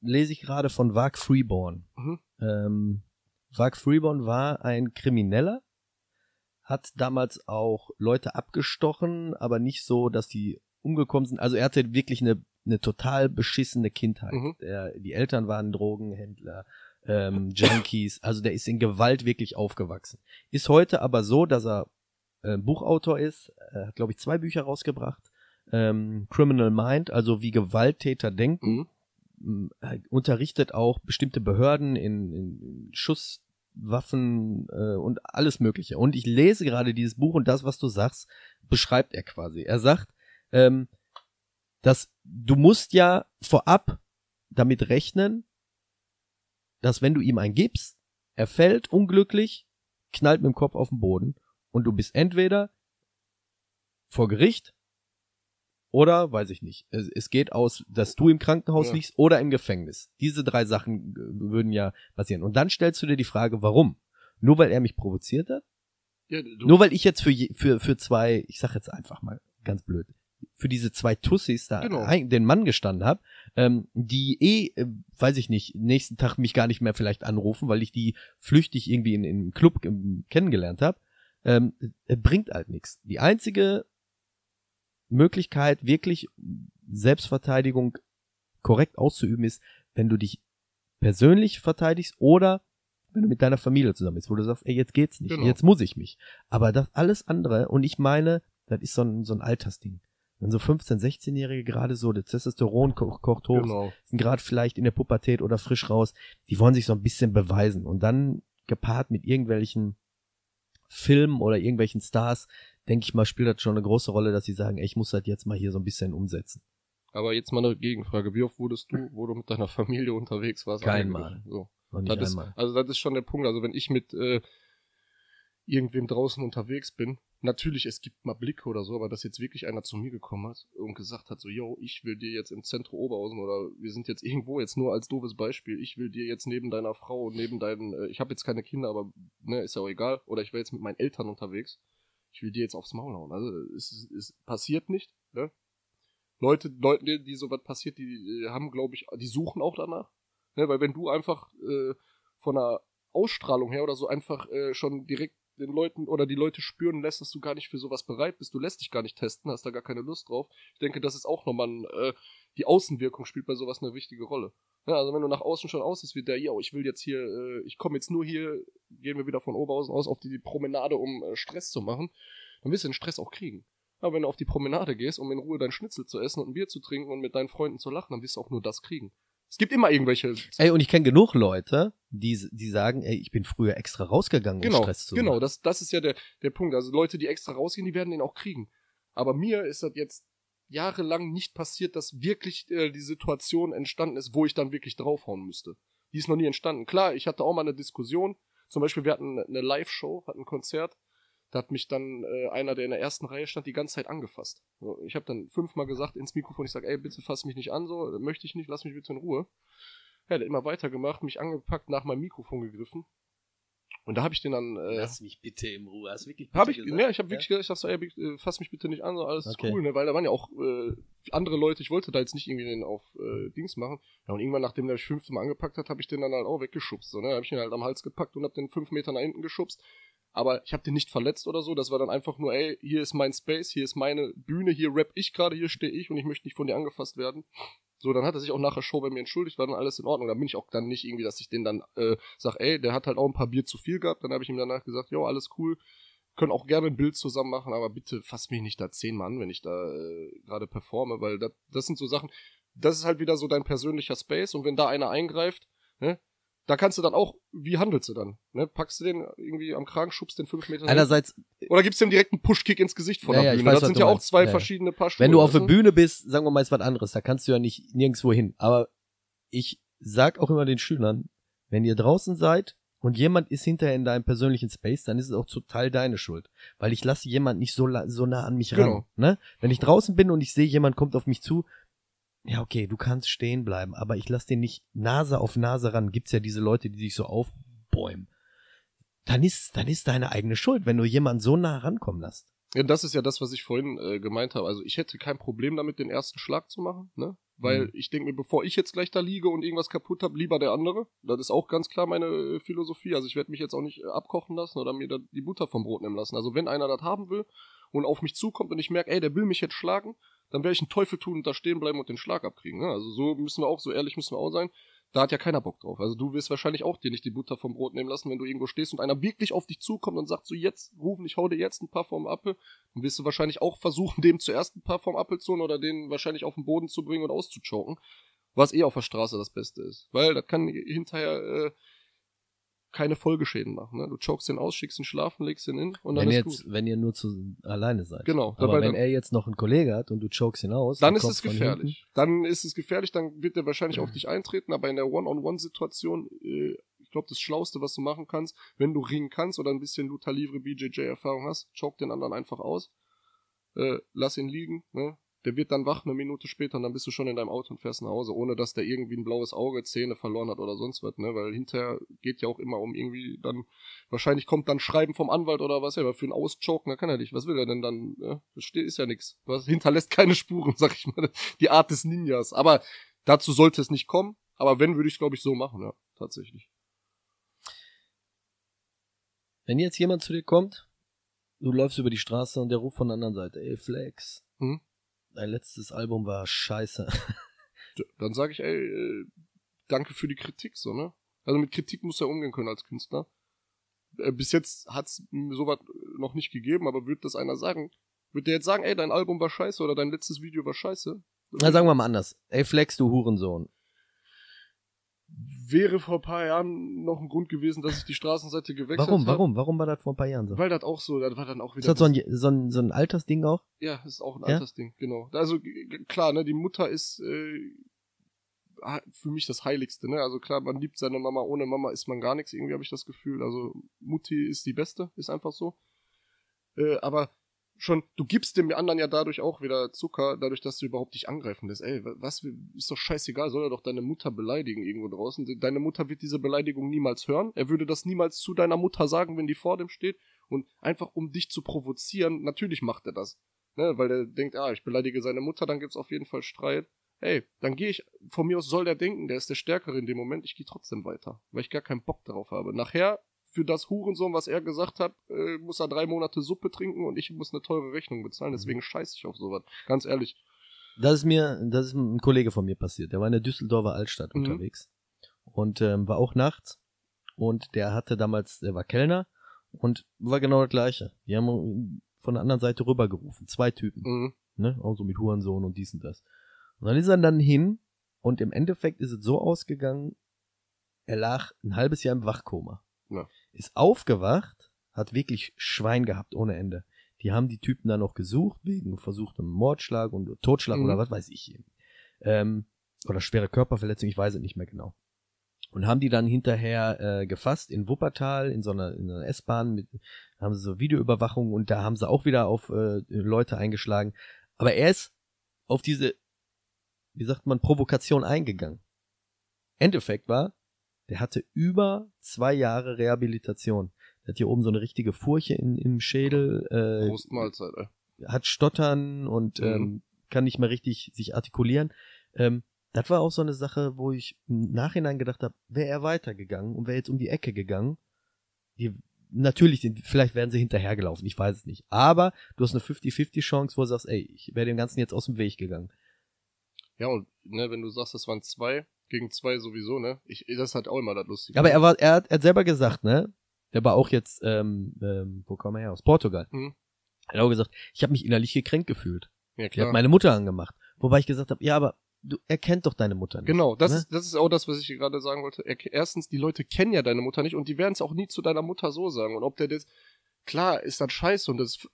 lese ich gerade von Vag Freeborn. Mhm. Ähm, Vag Freeborn war ein Krimineller, hat damals auch Leute abgestochen, aber nicht so, dass die umgekommen sind. Also er hatte wirklich eine, eine total beschissene Kindheit. Mhm. Er, die Eltern waren Drogenhändler, ähm, Junkies. Also der ist in Gewalt wirklich aufgewachsen. Ist heute aber so, dass er äh, Buchautor ist. Er hat, glaube ich, zwei Bücher rausgebracht. Ähm, Criminal Mind, also wie Gewalttäter denken Mhm. äh, unterrichtet auch bestimmte Behörden in, in Schusswaffen äh, und alles Mögliche. Und ich lese gerade dieses Buch und das, was du sagst, beschreibt er quasi. Er sagt, ähm, dass du musst ja vorab damit rechnen, dass wenn du ihm einen gibst, er fällt unglücklich, knallt mit dem Kopf auf den Boden und du bist entweder vor Gericht oder, weiß ich nicht, es, geht aus, dass du im Krankenhaus Ja. liegst oder im Gefängnis. Diese drei Sachen äh, würden ja passieren. Und dann stellst du dir die Frage, warum? Nur weil er mich provoziert hat? Ja, Nur weil ich jetzt für, je, für, für zwei, ich sag jetzt einfach mal ganz blöd, für diese zwei Tussis da Genau. den Mann gestanden habe, ähm, die eh, äh, weiß ich nicht, nächsten Tag mich gar nicht mehr vielleicht anrufen, weil ich die flüchtig irgendwie in, in einem Club ähm, kennengelernt habe, ähm, äh, bringt halt nichts. Die einzige Möglichkeit, wirklich Selbstverteidigung korrekt auszuüben, ist, wenn du dich persönlich verteidigst oder wenn du mit deiner Familie zusammen bist, wo du sagst, ey, jetzt geht's nicht, Genau. jetzt muss ich mich. Aber das alles andere, und ich meine, das ist so ein, so ein Altersding. Wenn so 15-, 16-Jährige gerade so, der Testosteron ko kocht hoch, genau. sind gerade vielleicht in der Pubertät oder frisch raus, die wollen sich so ein bisschen beweisen. Und dann gepaart mit irgendwelchen Filmen oder irgendwelchen Stars, denke ich mal, spielt das schon eine große Rolle, dass sie sagen, ey, ich muss das jetzt mal hier so ein bisschen umsetzen. Aber jetzt mal eine Gegenfrage. Wie oft wurdest du, wo du mit deiner Familie unterwegs warst? Kein angegriffen? So. Das ist, also das ist schon der Punkt. Also wenn ich mit äh, irgendwem draußen unterwegs bin, natürlich, es gibt mal Blicke oder so, aber dass jetzt wirklich einer zu mir gekommen hat und gesagt hat, so, yo, ich will dir jetzt im Zentrum Oberhausen oder wir sind jetzt irgendwo, jetzt nur als doofes Beispiel, ich will dir jetzt neben deiner Frau und neben deinen, äh, ich habe jetzt keine Kinder, aber ne, ist ja auch egal, oder ich wäre jetzt mit meinen Eltern unterwegs, ich will dir jetzt aufs Maul hauen. Also es, es passiert nicht, ne? Leute, Leute, die, sowas passiert, die äh, haben, glaube ich, die suchen auch danach. Ne, weil wenn du einfach äh, von der Ausstrahlung her oder so einfach äh, schon direkt den Leuten oder die Leute spüren lässt, dass du gar nicht für sowas bereit bist, du lässt dich gar nicht testen, hast da gar keine Lust drauf. Ich denke, das ist auch nochmal ein, äh, die Außenwirkung spielt bei sowas eine wichtige Rolle. Ja, also wenn du nach außen schon aussiehst wie der, yo, ich will jetzt hier, äh, ich komme jetzt nur hier, gehen wir wieder von Oberhausen aus, auf die Promenade, um äh, Stress zu machen, dann wirst du den Stress auch kriegen. Aber wenn du auf die Promenade gehst, um in Ruhe dein Schnitzel zu essen und ein Bier zu trinken und mit deinen Freunden zu lachen, dann wirst du auch nur das kriegen. Es gibt immer irgendwelche. Ey, und ich kenne genug Leute, die, die sagen, ey, ich bin früher extra rausgegangen, um genau, Stress zu genau, machen. das, das ist ja der, der Punkt. Also Leute, die extra rausgehen, die werden den auch kriegen. Aber mir ist das jetzt jahrelang nicht passiert, dass wirklich äh, die Situation entstanden ist, wo ich dann wirklich draufhauen müsste. Die ist noch nie entstanden. Klar, ich hatte auch mal eine Diskussion. Zum Beispiel, wir hatten eine Live-Show, hatten ein Konzert. Da hat mich dann äh, einer, der in der ersten Reihe stand, die ganze Zeit angefasst. So, ich habe dann fünfmal gesagt ins Mikrofon, ich sage, ey, bitte fass mich nicht an, so, möchte ich nicht, lass mich bitte in Ruhe. Der hat immer weitergemacht, mich angepackt, nach meinem Mikrofon gegriffen. Und da habe ich den dann. Äh, Lass mich bitte im Ruhe. Hast du wirklich hab ich, gesagt? ja, ich habe wirklich gesagt, ich dachte so, ey, äh, fass mich bitte nicht an, so alles Okay. ist cool, ne? Weil da waren ja auch äh, andere Leute, ich wollte da jetzt nicht irgendwie den auf äh, Dings machen. Ja, und irgendwann, nachdem der mich fünfte Mal angepackt hat, habe ich den dann halt auch weggeschubst. So, ne? habe ich ihn halt am Hals gepackt und habe den fünf Meter nach hinten geschubst. Aber ich habe den nicht verletzt oder so. Das war dann einfach nur, ey, hier ist mein Space, hier ist meine Bühne, hier rap ich gerade, hier stehe ich und ich möchte nicht von dir angefasst werden. So, dann hat er sich auch nach der Show bei mir entschuldigt, war dann alles in Ordnung. Da bin ich auch dann nicht irgendwie, dass ich den dann äh, sag, ey, der hat halt auch ein paar Bier zu viel gehabt. Dann habe ich ihm danach gesagt, jo, alles cool, können auch gerne ein Bild zusammen machen, aber bitte fass mich nicht da zehnmal an, wenn ich da äh, gerade performe, weil das, das sind so Sachen, das ist halt wieder so dein persönlicher Space und wenn da einer eingreift, ne, da kannst du dann auch, wie handelst du dann? Ne? Packst du den irgendwie am Kragen, schubst den fünf Meter Einerseits, oder gibst du ihm direkt einen Pushkick ins Gesicht von Ja, der ja, Bühne? weiß, das sind ja auch meinst. zwei Ja, verschiedene Paar Schuhe. wenn du auf der Bühne bist, sagen wir mal, ist was anderes. Da kannst du ja nicht nirgendwo hin. Aber ich sag auch immer den Schülern, wenn ihr draußen seid und jemand ist hinterher in deinem persönlichen Space, dann ist es auch total deine Schuld. Weil ich lasse jemand nicht so, so nah an mich ran. Genau. Ne? Wenn ich draußen bin und ich sehe, jemand kommt auf mich zu, ja, okay, du kannst stehen bleiben, aber ich lasse den nicht Nase auf Nase ran. Gibt's ja diese Leute, die sich so aufbäumen. Dann ist, dann ist deine eigene Schuld, wenn du jemanden so nah rankommen lässt. Ja, das ist ja das, was ich vorhin äh, gemeint habe. Also ich hätte kein Problem damit, den ersten Schlag zu machen, ne? Weil Mhm. ich denke mir, bevor ich jetzt gleich da liege und irgendwas kaputt habe, lieber der andere. Das ist auch ganz klar meine äh, Philosophie. Also ich werde mich jetzt auch nicht äh, abkochen lassen oder mir da die Butter vom Brot nehmen lassen. Also wenn einer das haben will und auf mich zukommt und ich merke, ey, der will mich jetzt schlagen, dann werde ich einen Teufel tun und da stehen bleiben und den Schlag abkriegen. Ne? Also so müssen wir auch, so ehrlich müssen wir auch sein. Da hat ja keiner Bock drauf. Also du wirst wahrscheinlich auch dir nicht die Butter vom Brot nehmen lassen, wenn du irgendwo stehst und einer wirklich auf dich zukommt und sagt so, jetzt rufen, ich hau dir jetzt ein paar vom Appel. Dann wirst du wahrscheinlich auch versuchen, dem zuerst ein paar vom Appel zu holen oder den wahrscheinlich auf den Boden zu bringen und auszuchoken. Was eh auf der Straße das Beste ist. Weil das kann hinterher äh, keine Folgeschäden machen. Ne? Du chokst den aus, schickst ihn schlafen, legst ihn hin und dann Wenn ist jetzt, gut. wenn ihr nur zu alleine seid. Genau, Aber wenn dann- er jetzt noch einen Kollege hat und du chokst ihn aus, Dann ist es gefährlich. Dann ist es gefährlich, dann wird er wahrscheinlich auf dich eintreten, aber in der One-on-One-Situation, äh, ich glaube, das Schlauste, was du machen kannst, wenn du ringen kannst oder ein bisschen Luta Livre BJJ-Erfahrung hast, choke den anderen einfach aus, äh, lass ihn liegen, ne? Der wird dann wach eine Minute später und dann bist du schon in deinem Auto und fährst nach Hause, ohne dass der irgendwie ein blaues Auge, Zähne verloren hat oder sonst was, ne? Weil hinterher geht ja auch immer um irgendwie dann, wahrscheinlich kommt dann Schreiben vom Anwalt oder was, ja, für einen Auschoken, da kann er nicht. Was will er denn dann? Ne? Das steht, ist ja nichts. Was hinterlässt keine Spuren, sag ich mal. Die Art des Ninjas. Aber dazu sollte es nicht kommen. Aber wenn, würde ich es, glaube ich, so machen, ja, tatsächlich. Wenn jetzt jemand zu dir kommt, du läufst über die Straße und der ruft von der anderen Seite, ey Flex, Mhm. Dein letztes Album war scheiße. Dann sage ich, ey, äh, danke für die Kritik, so, ne? Also mit Kritik muss er umgehen können als Künstler. Äh, bis jetzt hat's sowas noch nicht gegeben, aber wird das einer sagen? Wird der jetzt sagen, ey, dein Album war scheiße oder dein letztes Video war scheiße? Na, sagen wir mal anders. Ey Flex, du Hurensohn. Wäre vor ein paar Jahren noch ein Grund gewesen, dass ich die Straßenseite gewechselt Warum, habe. warum, warum war das vor ein paar Jahren so? Weil das auch so, das war dann auch Ist wieder. das so ein, so ein, so ein Altersding auch? ja, ist auch ein Ja? Altersding, genau. Also klar, ne, die Mutter ist äh, für mich das Heiligste, ne? Also klar, man liebt seine Mama, ohne Mama ist man gar nichts, irgendwie habe ich das Gefühl. Also Mutti ist die Beste, ist einfach so. Äh, aber schon, du gibst dem anderen ja dadurch auch wieder Zucker, dadurch, dass du überhaupt dich angreifen lässt. Ey, wa- was, ist doch scheißegal, soll er doch deine Mutter beleidigen irgendwo draußen. Deine Mutter wird diese Beleidigung niemals hören. Er würde das niemals zu deiner Mutter sagen, wenn die vor dem steht. Und einfach um dich zu provozieren, natürlich macht er das. Ne, weil der denkt, ah, ich beleidige seine Mutter, dann gibt's auf jeden Fall Streit. Ey, dann gehe ich, von mir aus soll der denken, der ist der Stärkere in dem Moment, ich gehe trotzdem weiter, weil ich gar keinen Bock darauf habe. Nachher, für das Hurensohn, was er gesagt hat, äh, muss er drei Monate Suppe trinken und ich muss eine teure Rechnung bezahlen, deswegen scheiße ich auf sowas. Ganz ehrlich. Das ist mir, das ist ein Kollege von mir passiert. Der war in der Düsseldorfer Altstadt Mhm. unterwegs und ähm, war auch nachts und der hatte damals, der war Kellner und war genau das gleiche. Die haben von der anderen Seite rübergerufen, zwei Typen, Mhm. ne, auch so mit Hurensohn und dies und das. Und dann ist er dann hin und im Endeffekt ist es so ausgegangen, er lag ein halbes Jahr im Wachkoma. Ja. Ist aufgewacht, hat wirklich Schwein gehabt ohne Ende. Die haben die Typen dann noch gesucht, wegen versuchtem Mordschlag und Totschlag Mhm. oder was weiß ich. Ähm, oder schwere Körperverletzung, ich weiß es nicht mehr genau. Und haben die dann hinterher äh, gefasst in Wuppertal, in so einer, in einer S-Bahn, mit haben sie so Videoüberwachung und da haben sie auch wieder auf äh, Leute eingeschlagen. Aber er ist auf diese, wie sagt man, Provokation eingegangen. Endeffekt war, der hatte über zwei Jahre Rehabilitation. Der hat hier oben so eine richtige Furche in, im Schädel, äh, Prost Mahlzeit, ey. hat Stottern und Mhm. ähm, kann nicht mehr richtig sich artikulieren. Ähm, das war auch so eine Sache, wo ich im Nachhinein gedacht habe, wäre er weitergegangen und wäre jetzt um die Ecke gegangen, die, natürlich, vielleicht wären sie hinterhergelaufen, ich weiß es nicht. Aber du hast eine 50-50 Chance, wo du sagst, ey, ich wäre dem Ganzen jetzt aus dem Weg gegangen. Ja, und ne, wenn du sagst, das waren zwei, gegen zwei sowieso, ne? Ich, das ist halt auch immer das Lustige. Aber er war, er hat, er hat selber gesagt, ne? Der war auch jetzt, ähm, ähm, wo kam er her? Aus Portugal. Mhm. Er hat auch gesagt, ich habe mich innerlich gekränkt gefühlt. ja, klar. hat meine Mutter angemacht. Wobei ich gesagt habe, ja, aber du, er kennt doch deine Mutter nicht. Genau, das, ne? ist, das ist auch das, was ich gerade sagen wollte. Er, erstens, die Leute kennen ja deine Mutter nicht und die werden es auch nie zu deiner Mutter so sagen. Und ob der das, klar ist das scheiße und das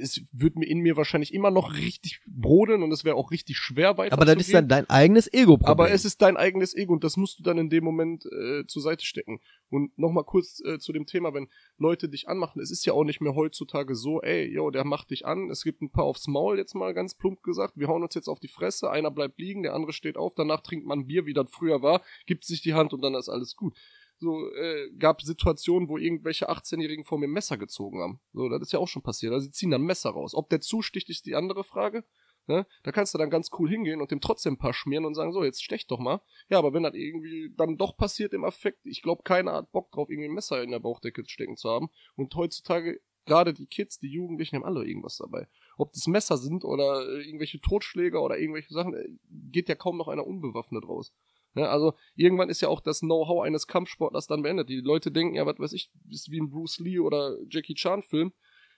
es wird mir in mir wahrscheinlich immer noch richtig brodeln und es wäre auch richtig schwer weiter Aber das ist dann dein eigenes Ego-Problem. aber es ist dein eigenes Ego und das musst du dann in dem Moment äh, zur Seite stecken. Und nochmal kurz äh, zu dem Thema, wenn Leute dich anmachen, es ist ja auch nicht mehr heutzutage so, ey, yo, der macht dich an, es gibt ein paar aufs Maul, jetzt mal ganz plump gesagt, wir hauen uns jetzt auf die Fresse, einer bleibt liegen, der andere steht auf, danach trinkt man Bier, wie das früher war, gibt sich die Hand und dann ist alles gut so äh, gab Situationen, wo irgendwelche 18-Jährigen vor mir Messer gezogen haben. So, das ist ja auch schon passiert. Also sie ziehen dann Messer raus. Ob der zusticht, ist die andere Frage. Ne? Da kannst du dann ganz cool hingehen und dem trotzdem ein paar schmieren und sagen, so, jetzt stech doch mal. Ja, aber wenn das irgendwie dann doch passiert im Affekt, ich glaube, keiner hat Bock drauf, irgendwie ein Messer in der Bauchdecke stecken zu haben. Und heutzutage, gerade die Kids, die Jugendlichen haben alle irgendwas dabei. Ob das Messer sind oder äh, irgendwelche Totschläger oder irgendwelche Sachen, äh, geht ja kaum noch einer unbewaffnet raus. Ne, also irgendwann ist ja auch das Know-how eines Kampfsportlers dann beendet. Die Leute denken ja, was weiß ich, ist wie ein Bruce Lee oder Jackie Chan Film.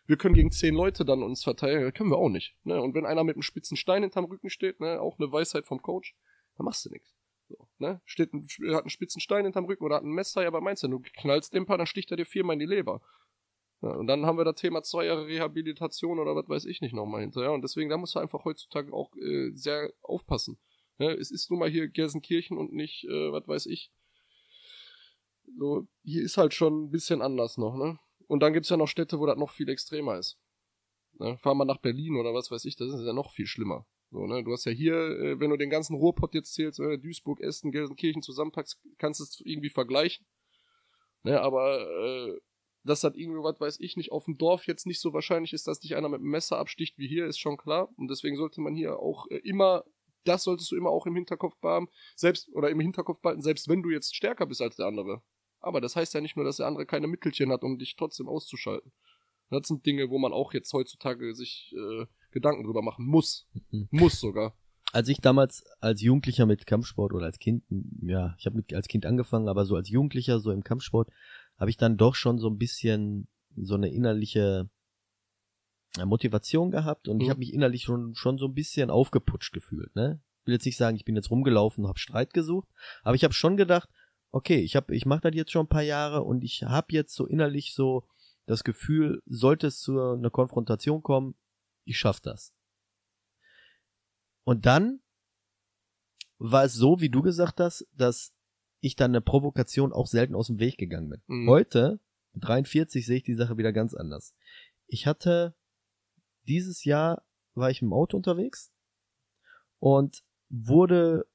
Wir können gegen zehn Leute dann uns verteilen, das können wir auch nicht. Ne? Und wenn einer mit einem spitzen Stein hinterm Rücken steht, ne, auch eine Weisheit vom Coach, dann machst du nichts. So, ne? Steht ein, hat einen spitzen Stein hinterm Rücken oder hat ein Messer, ja, aber meinst du, du knallst den paar, dann sticht er dir viermal in die Leber. Ja, und dann haben wir das Thema zwei Jahre Rehabilitation oder was weiß ich nicht nochmal hinterher. Und deswegen, da musst du einfach heutzutage auch äh, sehr aufpassen. Ne? Es ist nun mal hier Gelsenkirchen und nicht, äh, was weiß ich. So, hier ist halt schon ein bisschen anders noch, ne? Und dann gibt's ja noch Städte, wo das noch viel extremer ist. Ne? Fahr mal nach Berlin oder was weiß ich, das ist ja noch viel schlimmer. So, ne? Du hast ja hier, äh, wenn du den ganzen Ruhrpott jetzt zählst, äh, Duisburg, Essen, Gelsenkirchen zusammenpackst, kannst du es irgendwie vergleichen. Ne? Aber äh, dass das irgendwie, was weiß ich nicht, auf dem Dorf jetzt nicht so wahrscheinlich ist, dass dich einer mit einem Messer absticht wie hier, ist schon klar. Und deswegen sollte man hier auch äh, immer das solltest du immer auch im Hinterkopf haben, selbst oder im Hinterkopf behalten, selbst wenn du jetzt stärker bist als der andere. Aber das heißt ja nicht nur, dass der andere keine Mittelchen hat, um dich trotzdem auszuschalten. Das sind Dinge, wo man auch jetzt heutzutage sich äh, Gedanken drüber machen muss. Mhm. Muss sogar. Als ich damals als Jugendlicher mit Kampfsport oder als Kind, ja, ich habe als Kind angefangen, aber so als Jugendlicher, so im Kampfsport, habe ich dann doch schon so ein bisschen so eine innerliche Motivation gehabt und mhm. ich habe mich innerlich schon, schon so ein bisschen aufgeputscht gefühlt. Ne? Ich will jetzt nicht sagen, ich bin jetzt rumgelaufen und habe Streit gesucht, aber ich habe schon gedacht, okay, ich habe, ich mache das jetzt schon ein paar Jahre und ich habe jetzt so innerlich so das Gefühl, sollte es zu einer Konfrontation kommen, ich schaff das. Und dann war es so, wie du gesagt hast, dass ich dann eine Provokation auch selten aus dem Weg gegangen bin. Mhm. Heute, 43, sehe ich die Sache wieder ganz anders. Ich hatte dieses Jahr war ich im Auto unterwegs und wurde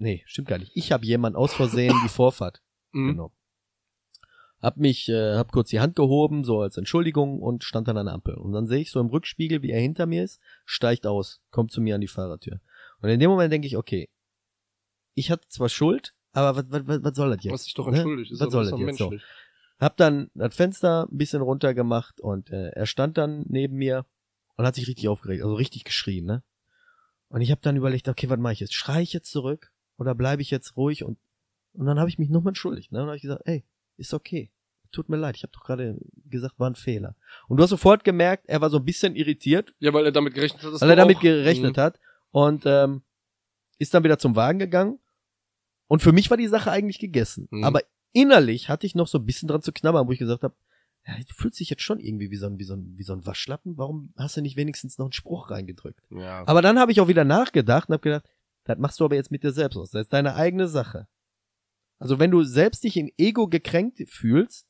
nee, stimmt gar nicht. Ich habe jemand aus Versehen die Vorfahrt mhm. genommen. Hab mich, äh, hab kurz die Hand gehoben, so als Entschuldigung und stand dann an der Ampel. Und dann sehe ich so im Rückspiegel, wie er hinter mir ist, steigt aus, kommt zu mir an die Fahrertür. Und in dem Moment denke ich, okay, ich hatte zwar Schuld, aber was, was, was soll das jetzt? Was dich doch ne? entschuldigt, ne? ist was soll das jetzt? So. Hab dann das Fenster ein bisschen runter gemacht und äh, er stand dann neben mir und hat sich richtig aufgeregt, also richtig geschrien, ne? Und ich habe dann überlegt, okay, was mache ich jetzt? Schrei ich jetzt zurück oder bleibe ich jetzt ruhig und und dann habe ich mich nochmal entschuldigt, ne? Und habe ich gesagt, ey, ist okay. Tut mir leid, ich habe doch gerade gesagt, war ein Fehler. Und du hast sofort gemerkt, er war so ein bisschen irritiert. Ja, weil er damit gerechnet hat. Weil er damit auch. gerechnet mhm. hat und ähm, ist dann wieder zum Wagen gegangen. Und für mich war die Sache eigentlich gegessen. Mhm. Aber innerlich hatte ich noch so ein bisschen dran zu knabbern, wo ich gesagt habe, ja, du fühlst dich jetzt schon irgendwie wie so ein, wie so ein, wie so ein Waschlappen. Warum hast du nicht wenigstens noch einen Spruch reingedrückt? Ja. Aber dann habe ich auch wieder nachgedacht und habe gedacht, das machst du aber jetzt mit dir selbst aus. Das ist deine eigene Sache. Also wenn du selbst dich im Ego gekränkt fühlst,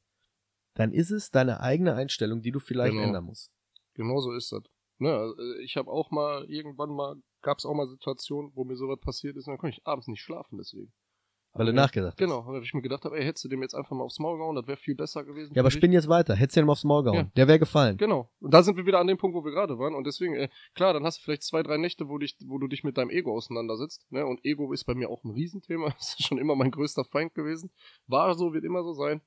dann ist es deine eigene Einstellung, die du vielleicht genau. ändern musst. Genau so ist das. Ne, also ich habe auch mal irgendwann mal gab es auch mal Situationen, wo mir sowas passiert ist, und dann konnte ich abends nicht schlafen deswegen. Weil nachgedacht hast. Genau, weil ich mir gedacht habe, ey, hättest du dem jetzt einfach mal aufs Maul gehauen, das wäre viel besser gewesen. Ja, aber spinn jetzt weiter. Hättest du dem aufs Maul gehauen. Ja. Der wäre gefallen. Genau. Und da sind wir wieder an dem Punkt, wo wir gerade waren. Und deswegen, äh, klar, dann hast du vielleicht zwei, drei Nächte, wo, dich, wo du dich mit deinem Ego auseinandersetzt. Ne? Und Ego ist bei mir auch ein Riesenthema. Das ist schon immer mein größter Feind gewesen. War so, wird immer so sein.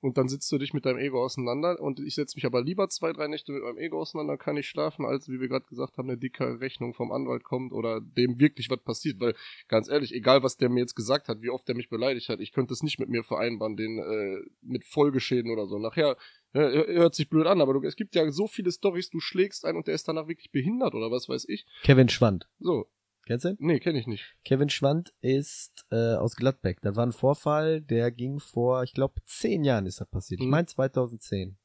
Und dann sitzt du dich mit deinem Ego auseinander und ich setze mich aber lieber zwei, drei Nächte mit meinem Ego auseinander, kann ich schlafen, als wie wir gerade gesagt haben, eine dicke Rechnung vom Anwalt kommt oder dem wirklich was passiert. Weil, ganz ehrlich, egal was der mir jetzt gesagt hat, wie oft der mich beleidigt hat, ich könnte es nicht mit mir vereinbaren, den äh, mit Folgeschäden oder so. Nachher äh, hört sich blöd an, aber du, es gibt ja so viele Stories, du schlägst einen und der ist danach wirklich behindert oder was weiß ich. Kevin Schwand. So, Kennst du? Nee, kenn ich nicht. Kevin Schwand ist äh, aus Gladbeck. Da war ein Vorfall, der ging vor, ich glaube, zehn Jahren ist das passiert. Mhm. Ich meine 2010.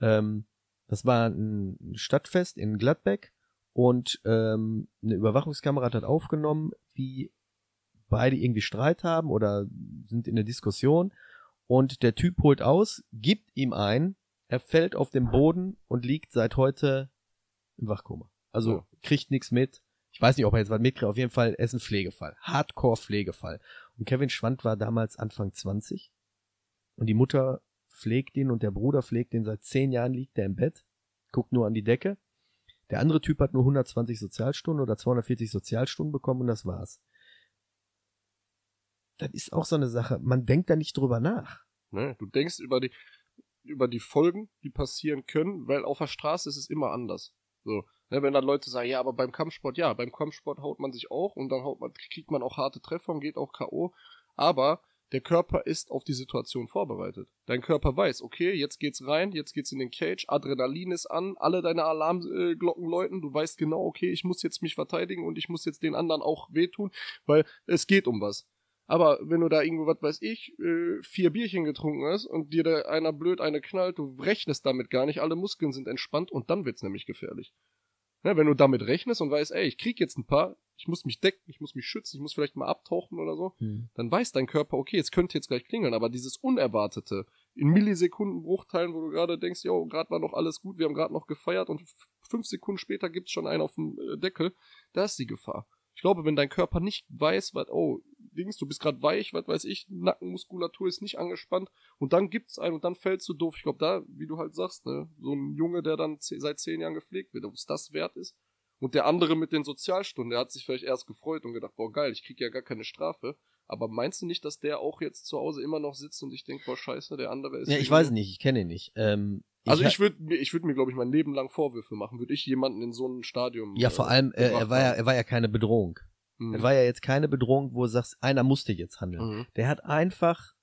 Ähm, das war ein Stadtfest in Gladbeck und ähm, eine Überwachungskamera hat aufgenommen, wie beide irgendwie Streit haben oder sind in der Diskussion und der Typ holt aus, gibt ihm ein, er fällt auf den Boden und liegt seit heute im Wachkoma. Also Ja. kriegt nichts mit. Ich weiß nicht, ob er jetzt was mitkriegt. Auf jeden Fall, er ist ein Pflegefall. Hardcore-Pflegefall. Und Kevin Schwand war damals Anfang 20. Und die Mutter pflegt ihn und der Bruder pflegt ihn seit zehn Jahren, liegt er im Bett, guckt nur an die Decke. Der andere Typ hat nur 120 Sozialstunden oder 240 Sozialstunden bekommen und das war's. Das ist auch so eine Sache. Man denkt da nicht drüber nach. Ne? Du denkst über die, über die Folgen, die passieren können, weil auf der Straße ist es immer anders. So, wenn dann Leute sagen, ja, aber beim Kampfsport, ja, beim Kampfsport haut man sich auch und dann haut man, kriegt man auch harte Treffer und geht auch K.O. Aber der Körper ist auf die Situation vorbereitet. Dein Körper weiß, okay, jetzt geht's rein, jetzt geht's in den Cage, Adrenalin ist an, alle deine Alarmglocken läuten, du weißt genau, okay, ich muss jetzt mich verteidigen und ich muss jetzt den anderen auch wehtun, weil es geht um was. Aber wenn du da irgendwo, was weiß ich, äh, vier Bierchen getrunken hast und dir da einer blöd eine knallt, du rechnest damit gar nicht, alle Muskeln sind entspannt und dann wird's nämlich gefährlich. Ne, wenn du damit rechnest und weißt, ey, ich krieg jetzt ein paar, ich muss mich decken, ich muss mich schützen, ich muss vielleicht mal abtauchen oder so, dann weiß dein Körper, okay, es könnte jetzt gleich klingeln, aber dieses Unerwartete, in Millisekundenbruchteilen, wo du gerade denkst, jo, gerade war noch alles gut, wir haben gerade noch gefeiert und fünf Sekunden später gibt's schon einen auf dem äh, Deckel, da ist die Gefahr. Ich glaube, wenn dein Körper nicht weiß, was, oh, Dings, du bist gerade weich, was weiß ich, Nackenmuskulatur ist nicht angespannt und dann gibt's einen und dann fällst du doof. Ich glaube, da, wie du halt sagst, ne, so ein Junge, der dann seit zehn Jahren gepflegt wird, ob es das wert ist. Und der andere mit den Sozialstunden, der hat sich vielleicht erst gefreut und gedacht, boah, geil, ich krieg ja gar keine Strafe. Aber meinst du nicht, dass der auch jetzt zu Hause immer noch sitzt und ich denke, boah, scheiße, der andere ist. Ja, ich weiß nicht, ich kenne ihn nicht. Ähm, Also ich würde mir, ich würde mir, glaube ich, mein Leben lang Vorwürfe machen, würde ich jemanden in so einem Stadium. Ja, vor allem, äh, er war ja, er war ja keine Bedrohung. Mhm. Er war ja jetzt keine Bedrohung, wo du sagst, einer musste jetzt handeln. Mhm. Der hat einfach,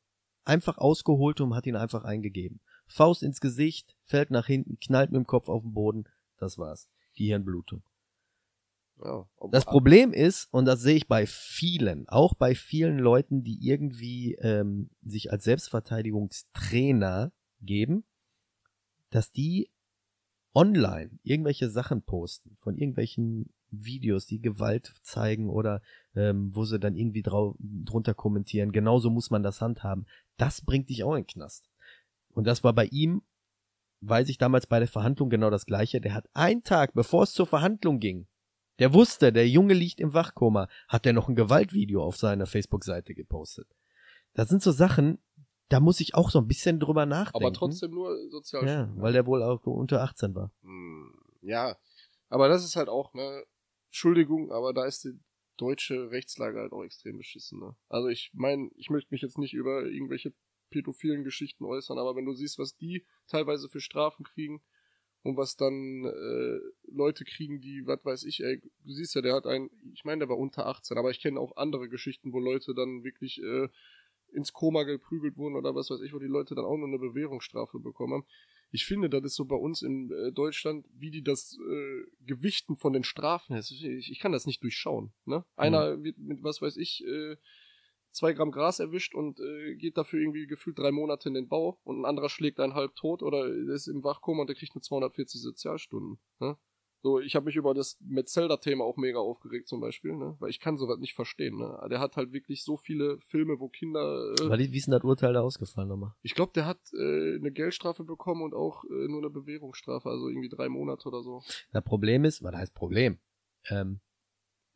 einfach ausgeholt und hat ihn einfach eingegeben. Faust ins Gesicht, fällt nach hinten, knallt mit dem Kopf auf den Boden. Das war's. Gehirnblutung. Ja, Das Problem ist, und das sehe ich bei vielen, auch bei vielen Leuten, die irgendwie ähm, sich als Selbstverteidigungstrainer geben, dass die online irgendwelche Sachen posten von irgendwelchen Videos, die Gewalt zeigen oder ähm, wo sie dann irgendwie drau drunter kommentieren. Genauso muss man das handhaben. Das bringt dich auch in den Knast. Und das war bei ihm, weiß ich damals bei der Verhandlung genau das gleiche. Der hat einen Tag, bevor es zur Verhandlung ging, der wusste, der Junge liegt im Wachkoma, hat er noch ein Gewaltvideo auf seiner Facebook-Seite gepostet. Das sind so Sachen, da muss ich auch so ein bisschen drüber nachdenken. aber trotzdem nur sozial. Ja, weil der wohl auch unter 18 war. Hm, Ja, aber das ist halt auch, ne, Entschuldigung, aber da ist die deutsche Rechtslage halt auch extrem beschissen, ne? Also ich meine, ich möchte mich jetzt nicht über irgendwelche pädophilen Geschichten äußern, aber wenn du siehst, was die teilweise für Strafen kriegen und was dann äh, Leute kriegen, die, was weiß ich, ey, du siehst ja, der hat einen, ich meine, der war unter 18, aber ich kenne auch andere Geschichten, wo Leute dann wirklich äh, ins Koma geprügelt wurden oder was weiß ich, wo die Leute dann auch nur eine Bewährungsstrafe bekommen haben. Ich finde, das ist so bei uns in äh, Deutschland, wie die das äh, Gewichten von den Strafen. Ich, ich kann das nicht durchschauen. Ne? Einer wird mit, was weiß ich, äh, zwei Gramm Gras erwischt und äh, geht dafür irgendwie gefühlt drei Monate in den Bau und ein anderer schlägt einen halb tot oder ist im Wachkoma und der kriegt nur 240 Sozialstunden. Ne? So, ich habe mich über das Metzelder-Thema auch mega aufgeregt zum Beispiel, ne? weil ich kann sowas nicht verstehen. Ne? Der hat halt wirklich so viele Filme, wo Kinder äh, Weil, wie ist denn das Urteil da ausgefallen nochmal? ich glaube, der hat äh, eine Geldstrafe bekommen und auch äh, nur eine Bewährungsstrafe, also irgendwie drei Monate oder so. Das Problem ist, was heißt Problem? Ähm,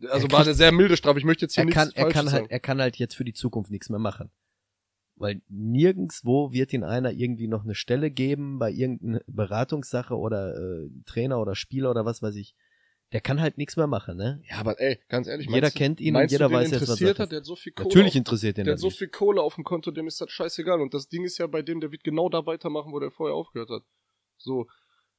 Also Er war kriegt- eine sehr milde Strafe. Ich möchte jetzt hier er nichts kann, er kann halt, sagen. er kann halt jetzt für die Zukunft nichts mehr machen. Weil nirgendswo wird ihn einer irgendwie noch eine Stelle geben bei irgendeiner Beratungssache oder äh, Trainer oder Spieler oder was weiß ich. Der kann halt nichts mehr machen, ne? Ja, aber ey, ganz ehrlich, Jeder du- kennt ihn und jeder du, weiß jetzt, was interessiert Sache hat, der hat so viel Kohle Natürlich auf, interessiert den der hat so viel Kohle auf dem Konto, dem ist das scheißegal. Und das Ding ist ja bei dem, der wird genau da weitermachen, wo der vorher aufgehört hat. So,